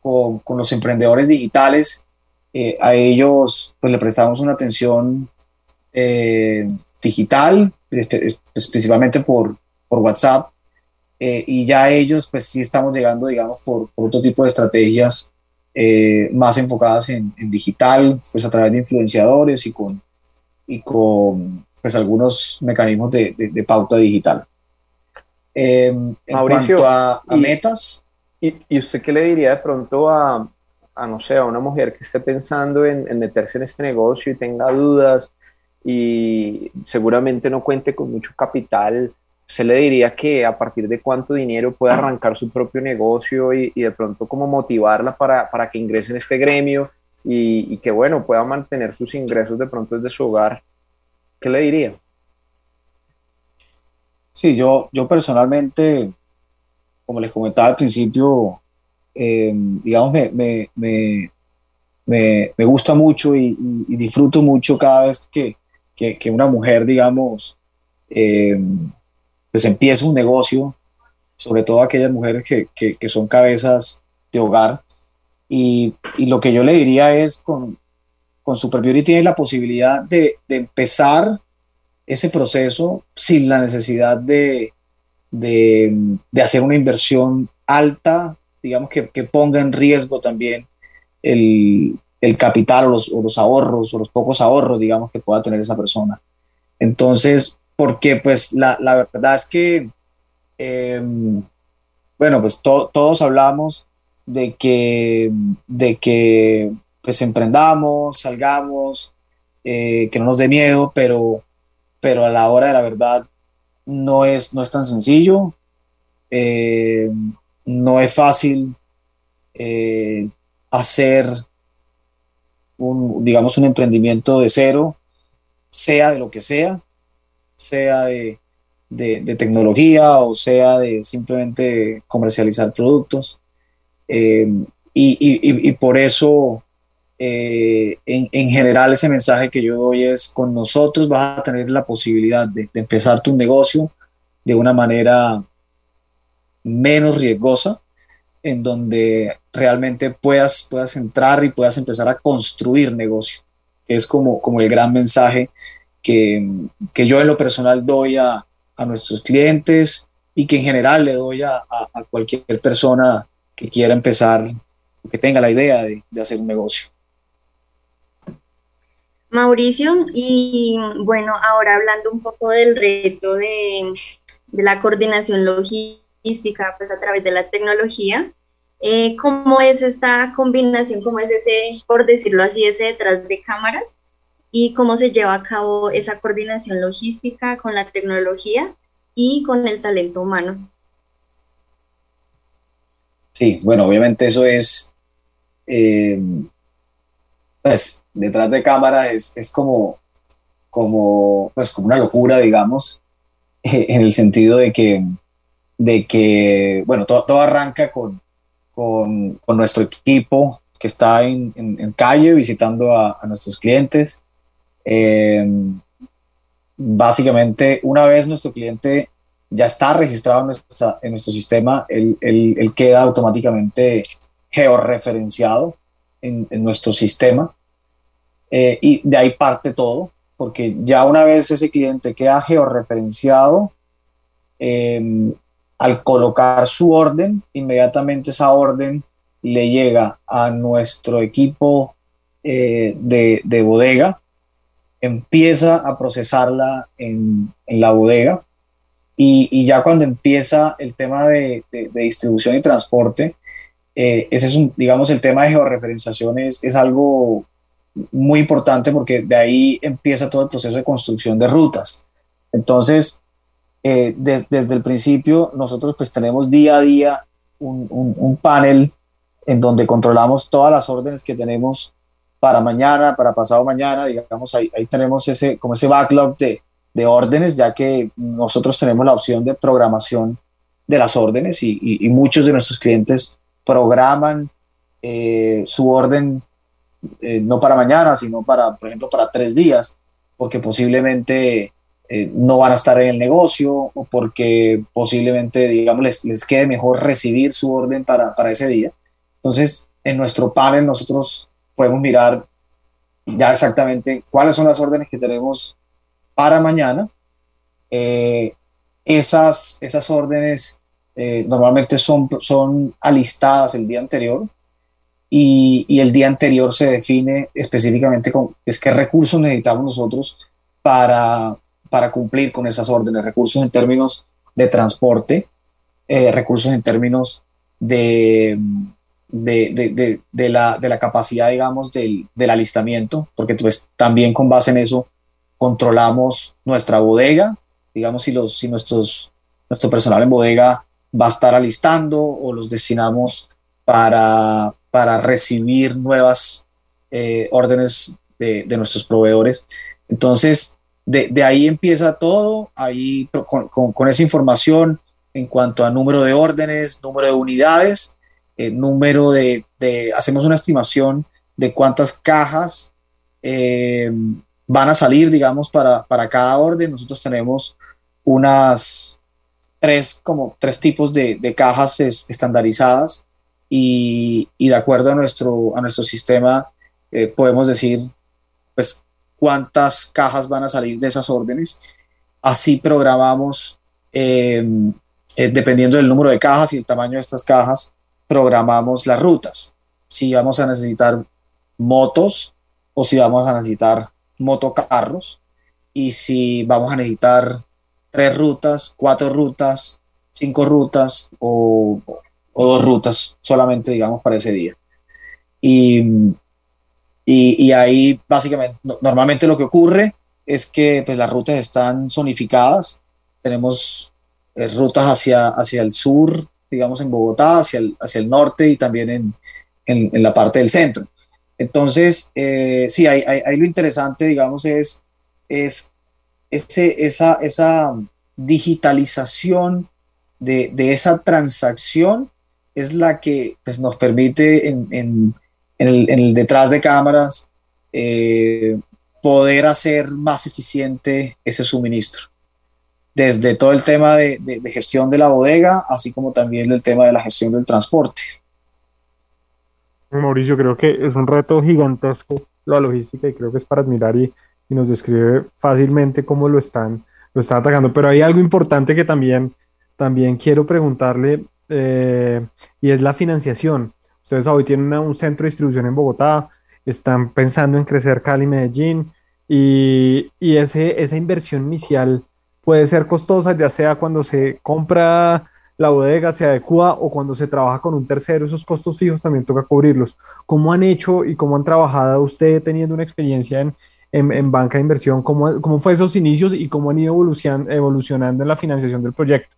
con, con los emprendedores digitales, eh, a ellos pues le prestamos una atención digital, este, pues, principalmente por, por WhatsApp, eh, y ya ellos pues sí estamos llegando, digamos, por, otro tipo de estrategias eh, más enfocadas en, digital, pues a través de influenciadores y con, y con pues algunos mecanismos de, de, pauta digital. Em, en Mauricio, cuanto a, metas. Y, y, usted qué le diría de pronto a, a, no sé, a una mujer que esté pensando en, en meterse en este negocio y tenga dudas y seguramente no cuente con mucho capital, se le diría que a partir de cuánto dinero puede arrancar su propio negocio y, de pronto como motivarla para, para, que ingrese en este gremio y, que bueno, pueda mantener sus ingresos de pronto desde su hogar. ¿Qué le diría? Sí, yo, yo personalmente, como les comentaba al principio, eh, digamos, me, me, me, me, gusta mucho y, disfruto mucho cada vez que, que, una mujer, digamos, eh, pues empieza un negocio, sobre todo aquellas mujeres que, que, son cabezas de hogar. Y, y, lo que yo le diría es, con, con Super Beauty tiene la posibilidad de, de empezar ese proceso sin la necesidad de, de, de hacer una inversión alta, digamos, que, que ponga en riesgo también el, el capital o los, ahorros o los pocos ahorros, digamos, que pueda tener esa persona. Entonces, porque pues la, verdad es que, em, bueno, pues todos hablamos de que, de que pues emprendamos, salgamos, eh, que no nos dé miedo, pero, pero a la hora de la verdad no es, no es tan sencillo, eh, no es fácil eh, hacer un, digamos, un emprendimiento de cero, sea de lo que sea, sea de, de, tecnología o sea de simplemente comercializar productos. Eh, y, y, y, por eso, eh, en, en, general, ese mensaje que yo doy es, con nosotros vas a tener la posibilidad de, de empezar tu negocio de una manera menos riesgosa, en donde realmente puedas, puedas entrar y puedas empezar a construir negocio, es como, como el gran mensaje que, que yo en lo personal doy a, a, nuestros clientes y que en general le doy a, a, cualquier persona que quiera empezar, que tenga la idea de, de hacer un negocio. Mauricio, y bueno, ahora hablando un poco del reto de, de la coordinación logística, pues a través de la tecnología, eh, ¿Cómo es esta combinación? ¿Cómo es ese, por decirlo así, ese detrás de cámaras? ¿Y cómo se lleva a cabo esa coordinación logística con la tecnología y con el talento humano? Sí, bueno, obviamente eso es, eh, pues, detrás de cámara es, es como, como, pues, como una locura, digamos, en el sentido de que, de que bueno, todo, todo arranca con, con, con nuestro equipo que está en, en, calle visitando a, a nuestros clientes. Eh, básicamente, una vez nuestro cliente ya está registrado en, nuestro sistema, él, él, queda automáticamente georreferenciado en, en nuestro sistema. Eh, y de ahí parte todo, porque ya una vez ese cliente queda georreferenciado, eh, al colocar su orden, inmediatamente esa orden le llega a nuestro equipo eh, de, bodega, empieza a procesarla en, la bodega y, ya cuando empieza el tema de, distribución y transporte, eh, ese es un, digamos, el tema de georreferenciación es, algo muy importante porque de ahí empieza todo el proceso de construcción de rutas. Entonces, eh, desde el principio, nosotros pues tenemos día a día un, un, panel en donde controlamos todas las órdenes que tenemos para mañana, para pasado mañana, digamos, ahí, ahí tenemos ese, como ese backlog de, de, órdenes, ya que nosotros tenemos la opción de programación de las órdenes y, muchos de nuestros clientes programan eh, su orden eh, no para mañana, sino para, por ejemplo, para tres días, porque posiblemente eh, no van a estar en el negocio o porque posiblemente, digamos, les, les quede mejor recibir su orden para, para, ese día. Entonces, en nuestro panel nosotros podemos mirar ya exactamente cuáles son las órdenes que tenemos para mañana. esas, esas órdenes normalmente son, son alistadas el día anterior y, el día anterior se define específicamente con es qué recursos necesitamos nosotros para, para cumplir con esas órdenes, recursos en términos de transporte, eh, recursos en términos de, de, de, la, de la capacidad, digamos, del, del alistamiento, porque pues, también con base en eso controlamos nuestra bodega, digamos, si, los, si nuestros, nuestro personal en bodega va a estar alistando o los destinamos para, para recibir nuevas eh, órdenes de, nuestros proveedores. Entonces, de, ahí empieza todo, ahí con, esa información en cuanto a número de órdenes, número de unidades, eh, número de, hacemos una estimación de cuántas cajas eh, van a salir, digamos, para, para, cada orden. Nosotros tenemos unas tres, como tres tipos de, de cajas estandarizadas y, de acuerdo a nuestro, a nuestro sistema eh, podemos decir pues cuántas cajas van a salir de esas órdenes. Así programamos, em, eh, dependiendo del número de cajas y el tamaño de estas cajas, programamos las rutas. Si vamos a necesitar motos o si vamos a necesitar motocarros y si vamos a necesitar tres rutas, cuatro rutas, cinco rutas o, o dos rutas solamente, digamos, para ese día. Y, y, ahí básicamente, normalmente lo que ocurre es que pues, las rutas están zonificadas. Tenemos eh, rutas hacia, hacia el sur, digamos, en Bogotá, hacia el, hacia el norte y también en, en, la parte del centro. Entonces, eh, sí, ahí, lo interesante, digamos, es, es ese, esa, esa digitalización de, de, esa transacción es la que pues, nos permite en, en, el, detrás de cámaras eh, poder hacer más eficiente ese suministro. Desde todo el tema de, de, gestión de la bodega, así como también el tema de la gestión del transporte. Mauricio, creo que es un reto gigantesco la logística y creo que es para admirar y, y nos describe fácilmente cómo lo están, lo están atacando. Pero hay algo importante que también, también quiero preguntarle eh, y es la financiación. Ustedes hoy tienen un centro de distribución en Bogotá, están pensando en crecer Cali, Medellín, y, y ese, esa inversión inicial puede ser costosa, ya sea cuando se compra la bodega, se adecua o cuando se trabaja con un tercero, esos costos fijos también toca cubrirlos. ¿Cómo han hecho y cómo han trabajado usted teniendo una experiencia en, en, banca de inversión? ¿Cómo, ¿Cómo fue esos inicios y cómo han ido evolucionando en la financiación del proyecto?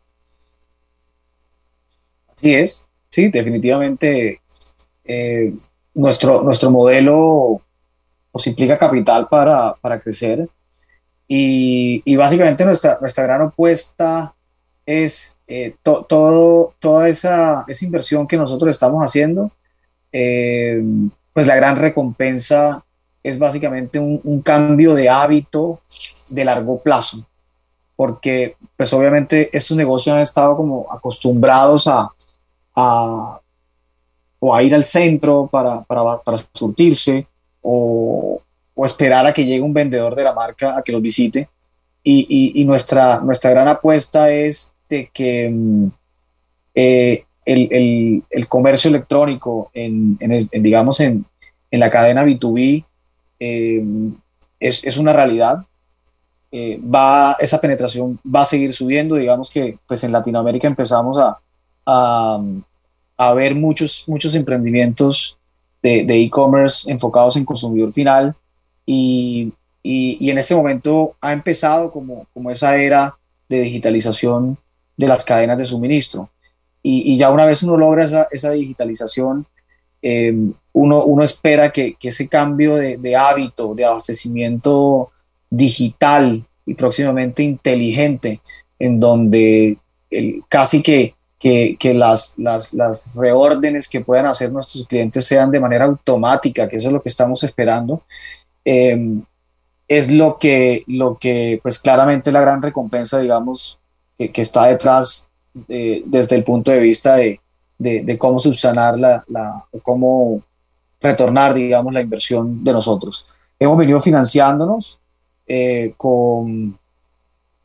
Sí es, sí, definitivamente eh, nuestro, nuestro modelo pues, implica capital para, para crecer y, y, básicamente nuestra, nuestra gran apuesta es eh, todo, toda esa, esa, inversión que nosotros estamos haciendo, eh, pues la gran recompensa es básicamente un, un, cambio de hábito de largo plazo, porque pues obviamente estos negocios han estado como acostumbrados a, a, o a ir al centro para, para, para surtirse o, o, esperar a que llegue un vendedor de la marca a que los visite. Y, nuestra, nuestra gran apuesta es de que mm, eh, el, el, comercio electrónico, en, digamos, en, en, la cadena B2B, eh, es, es, una realidad. Eh, va, esa penetración va a seguir subiendo. Digamos que pues en Latinoamérica empezamos a, a, ver muchos, muchos emprendimientos de e-commerce enfocados en consumidor final y, y, en este momento ha empezado como, como esa era de digitalización de las cadenas de suministro. Y, y ya una vez uno logra esa, esa digitalización, eh, uno, uno, espera que, que ese cambio de, de, hábito, de abastecimiento digital y próximamente inteligente, en donde el, casi que que, las, las, las, reórdenes que puedan hacer nuestros clientes sean de manera automática, que eso es lo que estamos esperando, em, es lo que, lo que, pues claramente la gran recompensa, digamos, que, que está detrás desde el punto de vista de, de, cómo subsanar la, la, cómo retornar, digamos, la inversión de nosotros. Hemos venido financiándonos eh, con,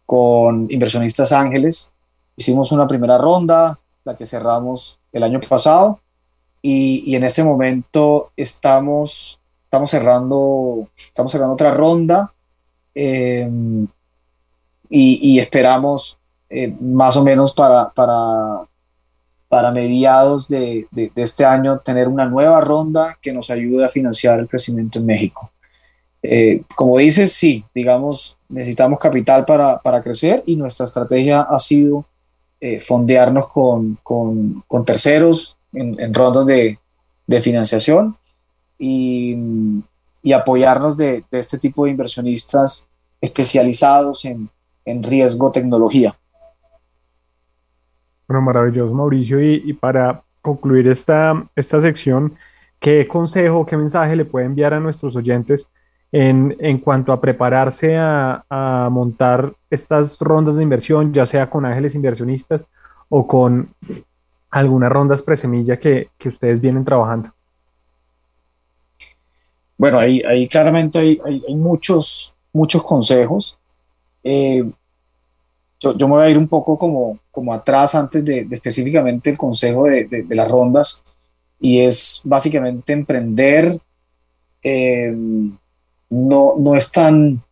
con inversionistas ángeles Hicimos una primera ronda, la que cerramos el año pasado, y, y en ese momento estamos, estamos, cerrando, estamos cerrando otra ronda em, y, esperamos eh, más o menos para, para, para mediados de, de, este año tener una nueva ronda que nos ayude a financiar el crecimiento en México. Eh, como dices, sí, digamos, necesitamos capital para, para, crecer y nuestra estrategia ha sido eh, fondearnos con, con, con terceros en, en rondas de, de, financiación y, apoyarnos de, este tipo de inversionistas especializados en, en riesgo tecnología. Bueno, maravilloso, Mauricio. Y, y, para concluir esta, esta sección, ¿qué consejo, qué mensaje le puede enviar a nuestros oyentes en, en cuanto a prepararse a, a, montar estas rondas de inversión, ya sea con ángeles inversionistas o con algunas rondas presemilla que, que ustedes vienen trabajando? Bueno, ahí, ahí claramente hay, hay, hay, muchos, muchos consejos. Eh, yo, yo, me voy a ir un poco como, como atrás antes de, de específicamente el consejo de, de, las rondas y es básicamente emprender eh, no, no es tan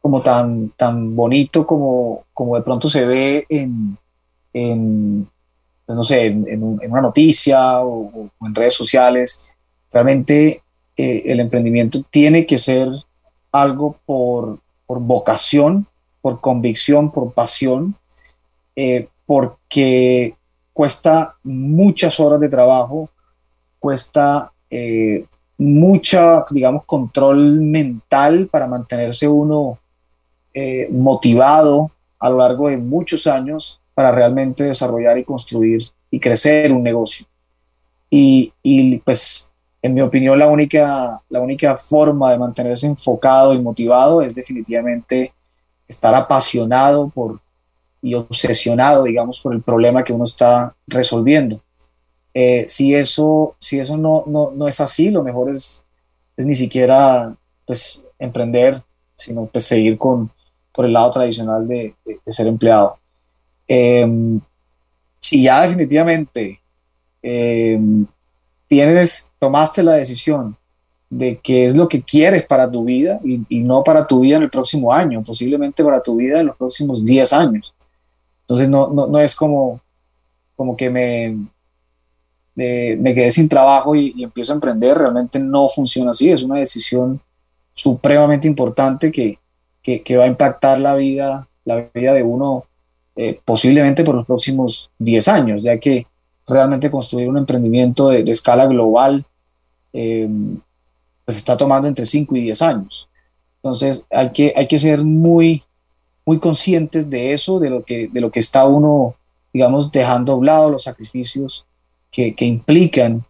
como tan, tan bonito como, como de pronto se ve en, en pues no sé, en, una noticia o, en redes sociales. Realmente eh, el emprendimiento tiene que ser algo por, por vocación, por convicción, por pasión, eh, porque cuesta muchas horas de trabajo, cuesta eh, mucha, digamos, control mental para mantenerse uno eh, motivado a lo largo de muchos años para realmente desarrollar y construir y crecer un negocio. Y, y pues, en mi opinión, la única, la única forma de mantenerse enfocado y motivado es definitivamente estar apasionado por y obsesionado, digamos, por el problema que uno está resolviendo. Eh, si eso, si eso no, no, no, es así, lo mejor es, es ni siquiera pues, emprender, sino pues, seguir con, por el lado tradicional de, de, de ser empleado. Eh, si ya definitivamente eh, tienes, tomaste la decisión de qué es lo que quieres para tu vida y, no para tu vida en el próximo año, posiblemente para tu vida en los próximos 10 años. Entonces no, no, no es como, como que me, me quedé sin trabajo y, empiezo a emprender, realmente no funciona así, es una decisión supremamente importante que, que, que va a impactar la vida, la vida de uno eh, posiblemente por los próximos 10 años, ya que realmente construir un emprendimiento de, de escala global eh, pues está tomando entre 5 y 10 años. Entonces hay que, hay que ser muy, muy conscientes de eso, de lo, que, de lo que está uno, digamos, dejando a un lado, los sacrificios que, que implican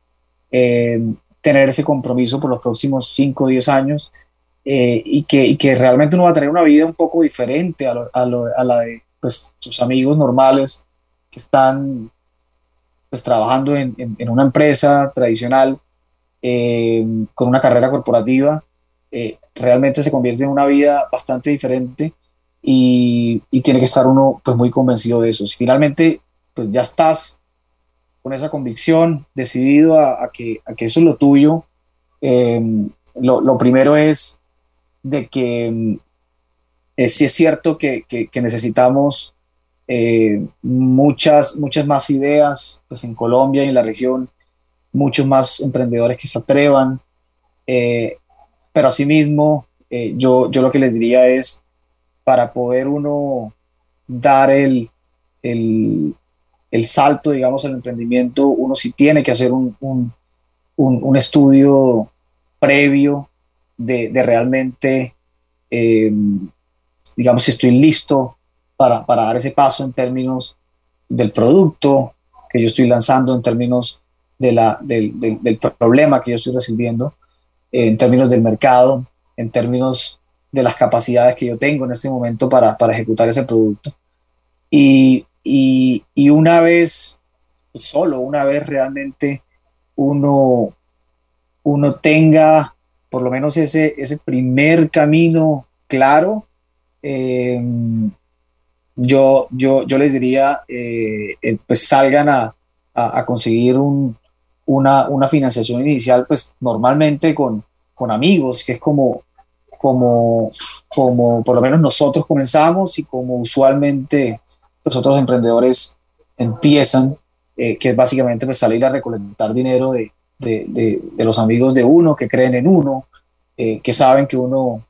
eh, tener ese compromiso por los próximos 5 o 10 años eh, y, que, y, que, realmente uno va a tener una vida un poco diferente a, lo, a, lo, a la de pues, sus amigos normales que están pues, trabajando en, en, en una empresa tradicional eh, con una carrera corporativa. Eh, realmente se convierte en una vida bastante diferente y, y, tiene que estar uno pues muy convencido de eso. Si finalmente pues ya estás con esa convicción, decidido a, a, que, a que, eso es lo tuyo, eh, lo, lo, primero es de que eh, sí es cierto que, que, que necesitamos eh, muchas, muchas más ideas pues, en Colombia y en la región. Muchos más emprendedores que se atrevan, eh, pero asimismo eh, yo, yo lo que les diría es, para poder uno dar el, el, el salto, digamos, al emprendimiento, uno sí tiene que hacer un, un, un, estudio previo de, de realmente, digamos, si estoy listo para, para, dar ese paso en términos del producto que yo estoy lanzando, en términos de la, del, del, problema que yo estoy recibiendo, en términos del mercado, en términos de las capacidades que yo tengo en este momento para, para ejecutar ese producto. Y, y, y, una vez, solo una vez realmente uno, uno tenga por lo menos ese, ese primer camino claro, eh, yo, yo, yo les diría, eh, eh pues salgan a, a, conseguir un, una, una, financiación inicial, pues normalmente con, con amigos, que es como, como, como por lo menos nosotros comenzamos y como usualmente los otros emprendedores empiezan, eh, que es básicamente pues, salir a recolectar dinero de, de, de, los amigos de uno, que creen en uno, que saben que uno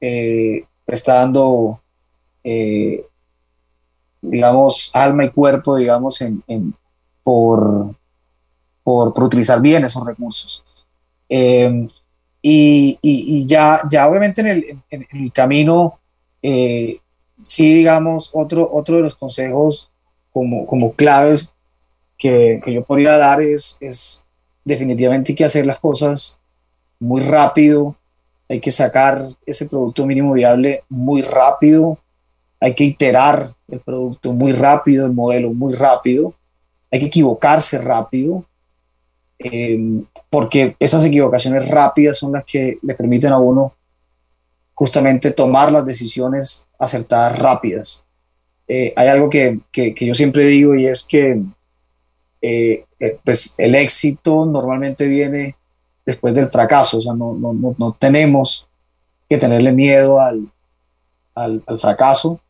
está dando, digamos, alma y cuerpo, digamos, en, en por, por, por, utilizar bien esos recursos. Eh, y, y, ya, ya obviamente en el, en el camino, eh, sí, digamos, otro, otro de los consejos como, como claves que, que yo podría dar es, es definitivamente hay que hacer las cosas muy rápido, hay que sacar ese producto mínimo viable muy rápido, hay que iterar el producto muy rápido, el modelo muy rápido, hay que equivocarse rápido, eh, porque esas equivocaciones rápidas son las que le permiten a uno justamente tomar las decisiones acertadas rápidas. Eh, hay algo que, que, yo siempre digo y es que eh, eh, pues el éxito normalmente viene después del fracaso, o sea, no, no, no, tenemos que tenerle miedo al, al fracaso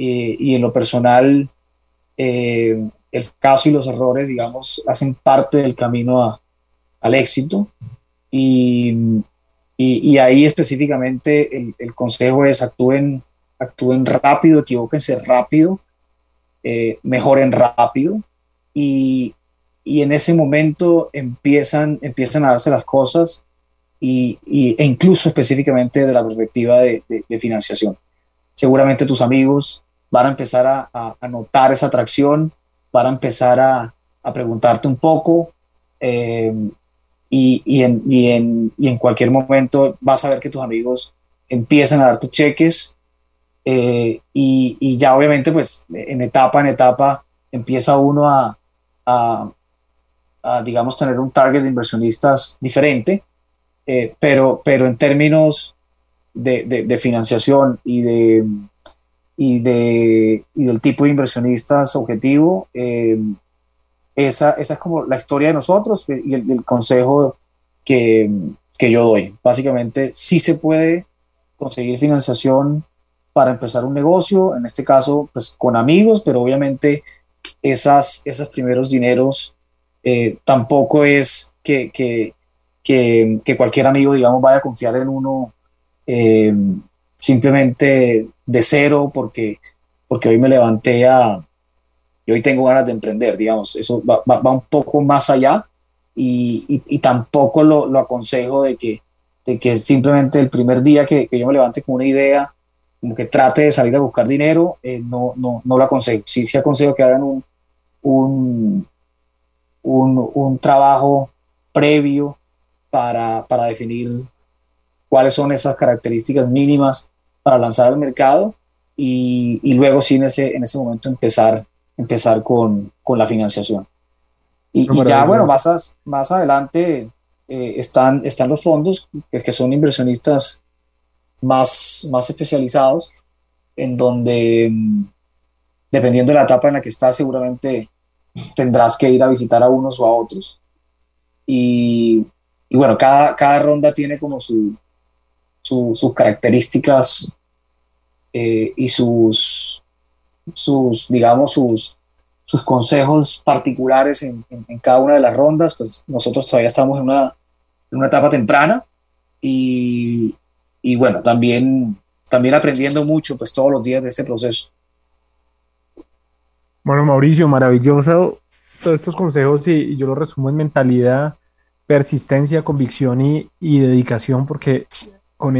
y en lo personal eh, el fracaso y los errores, digamos, hacen parte del camino a, al éxito y, y, y, ahí específicamente el, el, consejo es actúen, actúen rápido, equivóquense rápido, eh, mejoren rápido y, y en ese momento empiezan, empiezan a darse las cosas y, e incluso específicamente de la perspectiva de, de, de, financiación. Seguramente tus amigos van a empezar a, a, notar esa atracción, van a empezar a, preguntarte un poco eh, y, en, cualquier momento vas a ver que tus amigos empiezan a darte cheques eh, y, ya obviamente pues en etapa en etapa empieza uno a, digamos, tener un target de inversionistas diferente, eh, pero, pero en términos de, financiación y, de, y, de, y del tipo de inversionistas objetivo, eh, esa, esa, es como la historia de nosotros y el, el consejo que, que, yo doy. Básicamente, sí se puede conseguir financiación para empezar un negocio, en este caso, pues con amigos, pero obviamente esas, esos primeros dineros eh, tampoco es que, que, que, que, cualquier amigo, digamos, vaya a confiar en uno eh, simplemente de cero porque, porque hoy me levanté a, y hoy tengo ganas de emprender, digamos, eso va, va, va un poco más allá y, y, tampoco lo, lo, aconsejo de que, de que simplemente el primer día que, que, yo me levante con una idea, como que trate de salir a buscar dinero, eh, no, no, no lo aconsejo. Sí, sí aconsejo que hagan un, un, un, un trabajo previo para, para, definir cuáles son esas características mínimas para lanzar al mercado y, y luego sí en ese, en ese momento empezar, empezar con, con la financiación. Y, no, y ya, bueno, más, más adelante eh, están, están los fondos que son inversionistas más, más especializados, en donde, mm, dependiendo de la etapa en la que estás, seguramente tendrás que ir a visitar a unos o a otros. Y, y bueno, cada, cada, ronda tiene como su, su, sus características eh, y sus, sus, digamos, sus, sus consejos particulares en, cada una de las rondas, pues nosotros todavía estamos en una, en una etapa temprana y, y, bueno, también, también aprendiendo mucho pues todos los días de este proceso. Bueno, Mauricio, maravilloso todos estos consejos y, yo lo resumo en mentalidad, persistencia, convicción y, y dedicación, porque con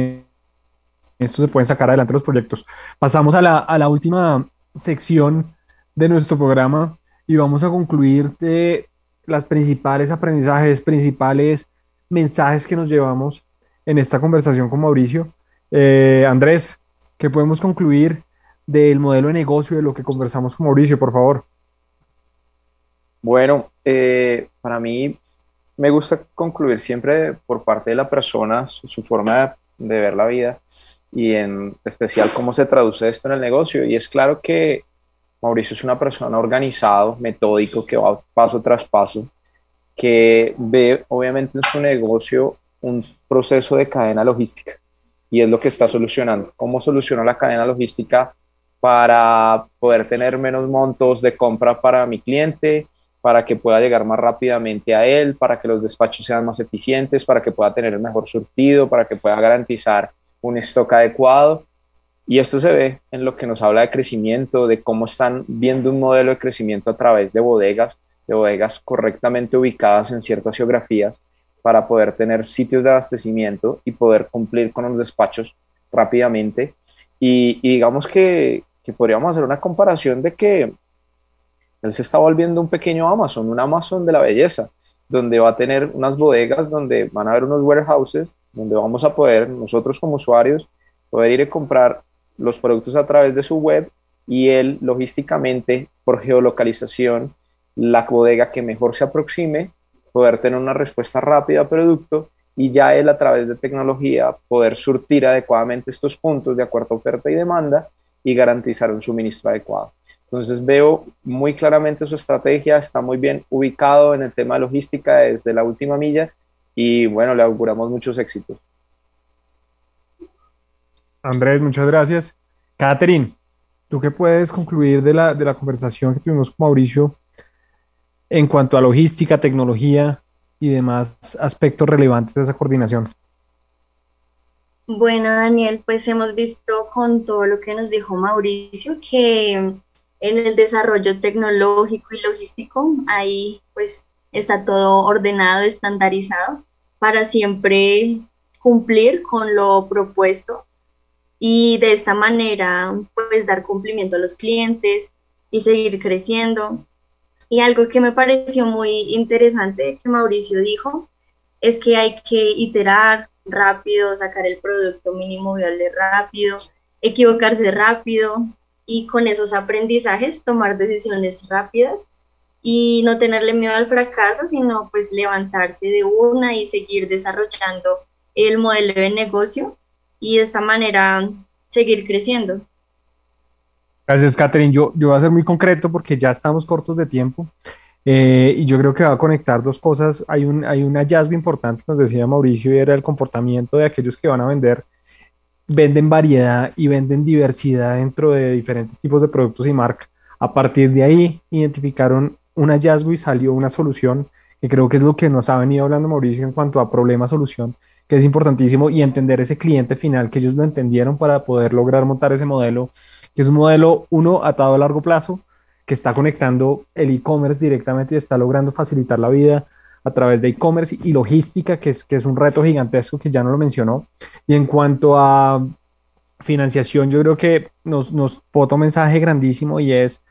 esto se pueden sacar adelante los proyectos. Pasamos a la, a la última sección de nuestro programa y vamos a concluir de las principales aprendizajes, principales mensajes que nos llevamos en esta conversación con Mauricio. Eh, Andrés, ¿qué podemos concluir del modelo de negocio de lo que conversamos con Mauricio, por favor? Bueno, eh, para mí me gusta concluir siempre por parte de la persona su, forma de, ver la vida y en especial cómo se traduce esto en el negocio. Y es claro que Mauricio es una persona organizado, metódico, que va paso tras paso, que ve obviamente en su negocio un proceso de cadena logística y es lo que está solucionando. ¿Cómo soluciona la cadena logística para poder tener menos montos de compra para mi cliente, para que pueda llegar más rápidamente a él, para que los despachos sean más eficientes, para que pueda tener el mejor surtido, para que pueda garantizar un stock adecuado y esto se ve en lo que nos habla de crecimiento, de cómo están viendo un modelo de crecimiento a través de bodegas, de bodegas correctamente ubicadas en ciertas geografías para poder tener sitios de abastecimiento y poder cumplir con los despachos rápidamente. Y, digamos que, que, podríamos hacer una comparación de que él se está volviendo un pequeño Amazon, un Amazon de la belleza, donde va a tener unas bodegas, donde van a haber unos warehouses, donde vamos a poder nosotros como usuarios poder ir a comprar los productos a través de su web y él logísticamente, por geolocalización, la bodega que mejor se aproxime, poder tener una respuesta rápida al producto y ya él a través de tecnología poder surtir adecuadamente estos puntos de acuerdo a oferta y demanda y garantizar un suministro adecuado. Entonces veo muy claramente su estrategia, está muy bien ubicado en el tema de logística desde la última milla y bueno, le auguramos muchos éxitos. Andrés, muchas gracias. Catherine, ¿tú qué puedes concluir de la, de la conversación que tuvimos con Mauricio en cuanto a logística, tecnología y demás aspectos relevantes de esa coordinación? Bueno, Daniel, pues hemos visto con todo lo que nos dijo Mauricio que en el desarrollo tecnológico y logístico ahí pues está todo ordenado, estandarizado para siempre cumplir con lo propuesto y de esta manera pues dar cumplimiento a los clientes y seguir creciendo. Y algo que me pareció muy interesante que Mauricio dijo es que hay que iterar rápido, sacar el producto mínimo viable rápido, equivocarse rápido y con esos aprendizajes tomar decisiones rápidas y no tenerle miedo al fracaso, sino pues levantarse de una y seguir desarrollando el modelo de negocio y de esta manera seguir creciendo. Gracias, Catherine. Yo, yo voy a ser muy concreto porque ya estamos cortos de tiempo eh, y yo creo que va a conectar dos cosas. Hay un, hay un hallazgo importante nos decía Mauricio y era el comportamiento de aquellos que van a vender. Venden variedad y venden diversidad dentro de diferentes tipos de productos y marca. A partir de ahí identificaron un hallazgo y salió una solución que creo que es lo que nos ha venido hablando Mauricio en cuanto a problema-solución que es importantísimo, y entender ese cliente final, que ellos lo entendieron para poder lograr montar ese modelo, que es un modelo, uno, atado a largo plazo, que está conectando el e-commerce directamente y está logrando facilitar la vida a través de e-commerce y logística, que es, que es un reto gigantesco que ya no lo mencionó. Y en cuanto a financiación, yo creo que nos, nos bota un mensaje grandísimo y es,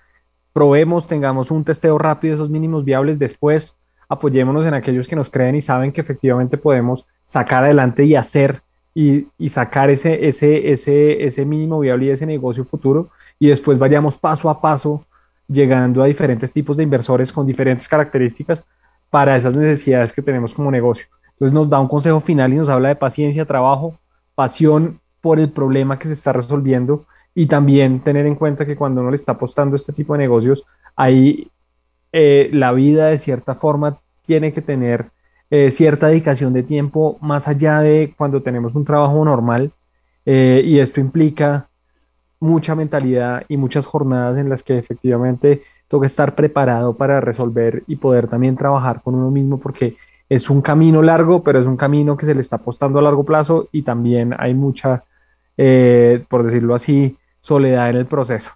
probemos, tengamos un testeo rápido de esos mínimos viables, después apoyémonos en aquellos que nos creen y saben que efectivamente podemos sacar adelante y hacer y, sacar ese, ese, ese, ese mínimo viable y ese negocio futuro y después vayamos paso a paso llegando a diferentes tipos de inversores con diferentes características para esas necesidades que tenemos como negocio. Entonces nos da un consejo final y nos habla de paciencia, trabajo, pasión por el problema que se está resolviendo y también tener en cuenta que cuando uno le está apostando este tipo de negocios, ahí eh, la vida de cierta forma tiene que tener eh, cierta dedicación de tiempo más allá de cuando tenemos un trabajo normal eh, y esto implica mucha mentalidad y muchas jornadas en las que efectivamente toca estar preparado para resolver y poder también trabajar con uno mismo porque es un camino largo, pero es un camino que se le está apostando a largo plazo y también hay mucha, eh, por decirlo así, soledad en el proceso.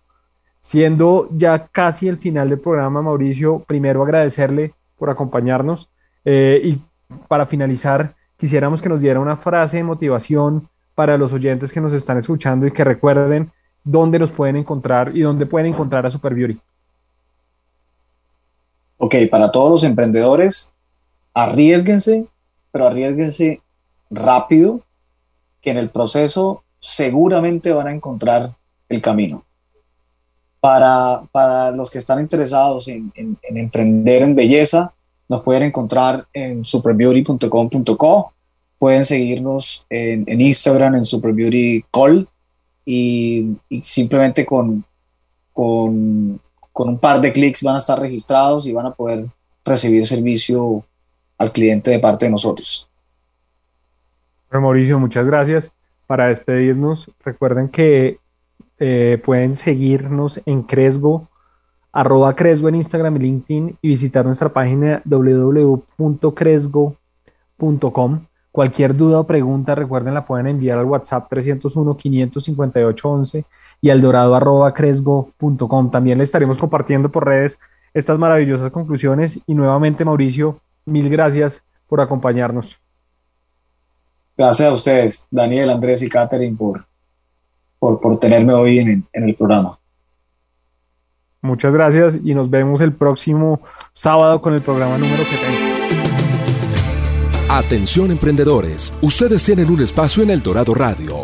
Siendo ya casi el final del programa, Mauricio, primero agradecerle por acompañarnos eh, y para finalizar, quisiéramos que nos diera una frase de motivación para los oyentes que nos están escuchando y que recuerden dónde los pueden encontrar y dónde pueden encontrar a Super. Ok, para todos los emprendedores, arriesguense, pero arriesguense rápido, que en el proceso seguramente van a encontrar el camino. Para, para los que están interesados en, en, emprender en belleza, nos pueden encontrar en superbeauty.com.co, pueden seguirnos en, en, Instagram en superbeautycall y, y simplemente con, con, con un par de clics van a estar registrados y van a poder recibir servicio al cliente de parte de nosotros. Bueno, Mauricio, muchas gracias. Para despedirnos, recuerden que eh, pueden seguirnos en Cresgo, arroba Cresgo en Instagram y LinkedIn y visitar nuestra página www.cresgo.com. Cualquier duda o pregunta, recuerden, la pueden enviar al WhatsApp 301 558 11 y eldorado.cresgo.com. También le estaremos compartiendo por redes estas maravillosas conclusiones y nuevamente Mauricio, mil gracias por acompañarnos. Gracias a ustedes, Daniel, Andrés y Catherine, por, por, por tenerme hoy en el programa. Muchas gracias y nos vemos el próximo sábado con el programa número 70. Atención emprendedores, ustedes tienen un espacio en El Dorado Radio.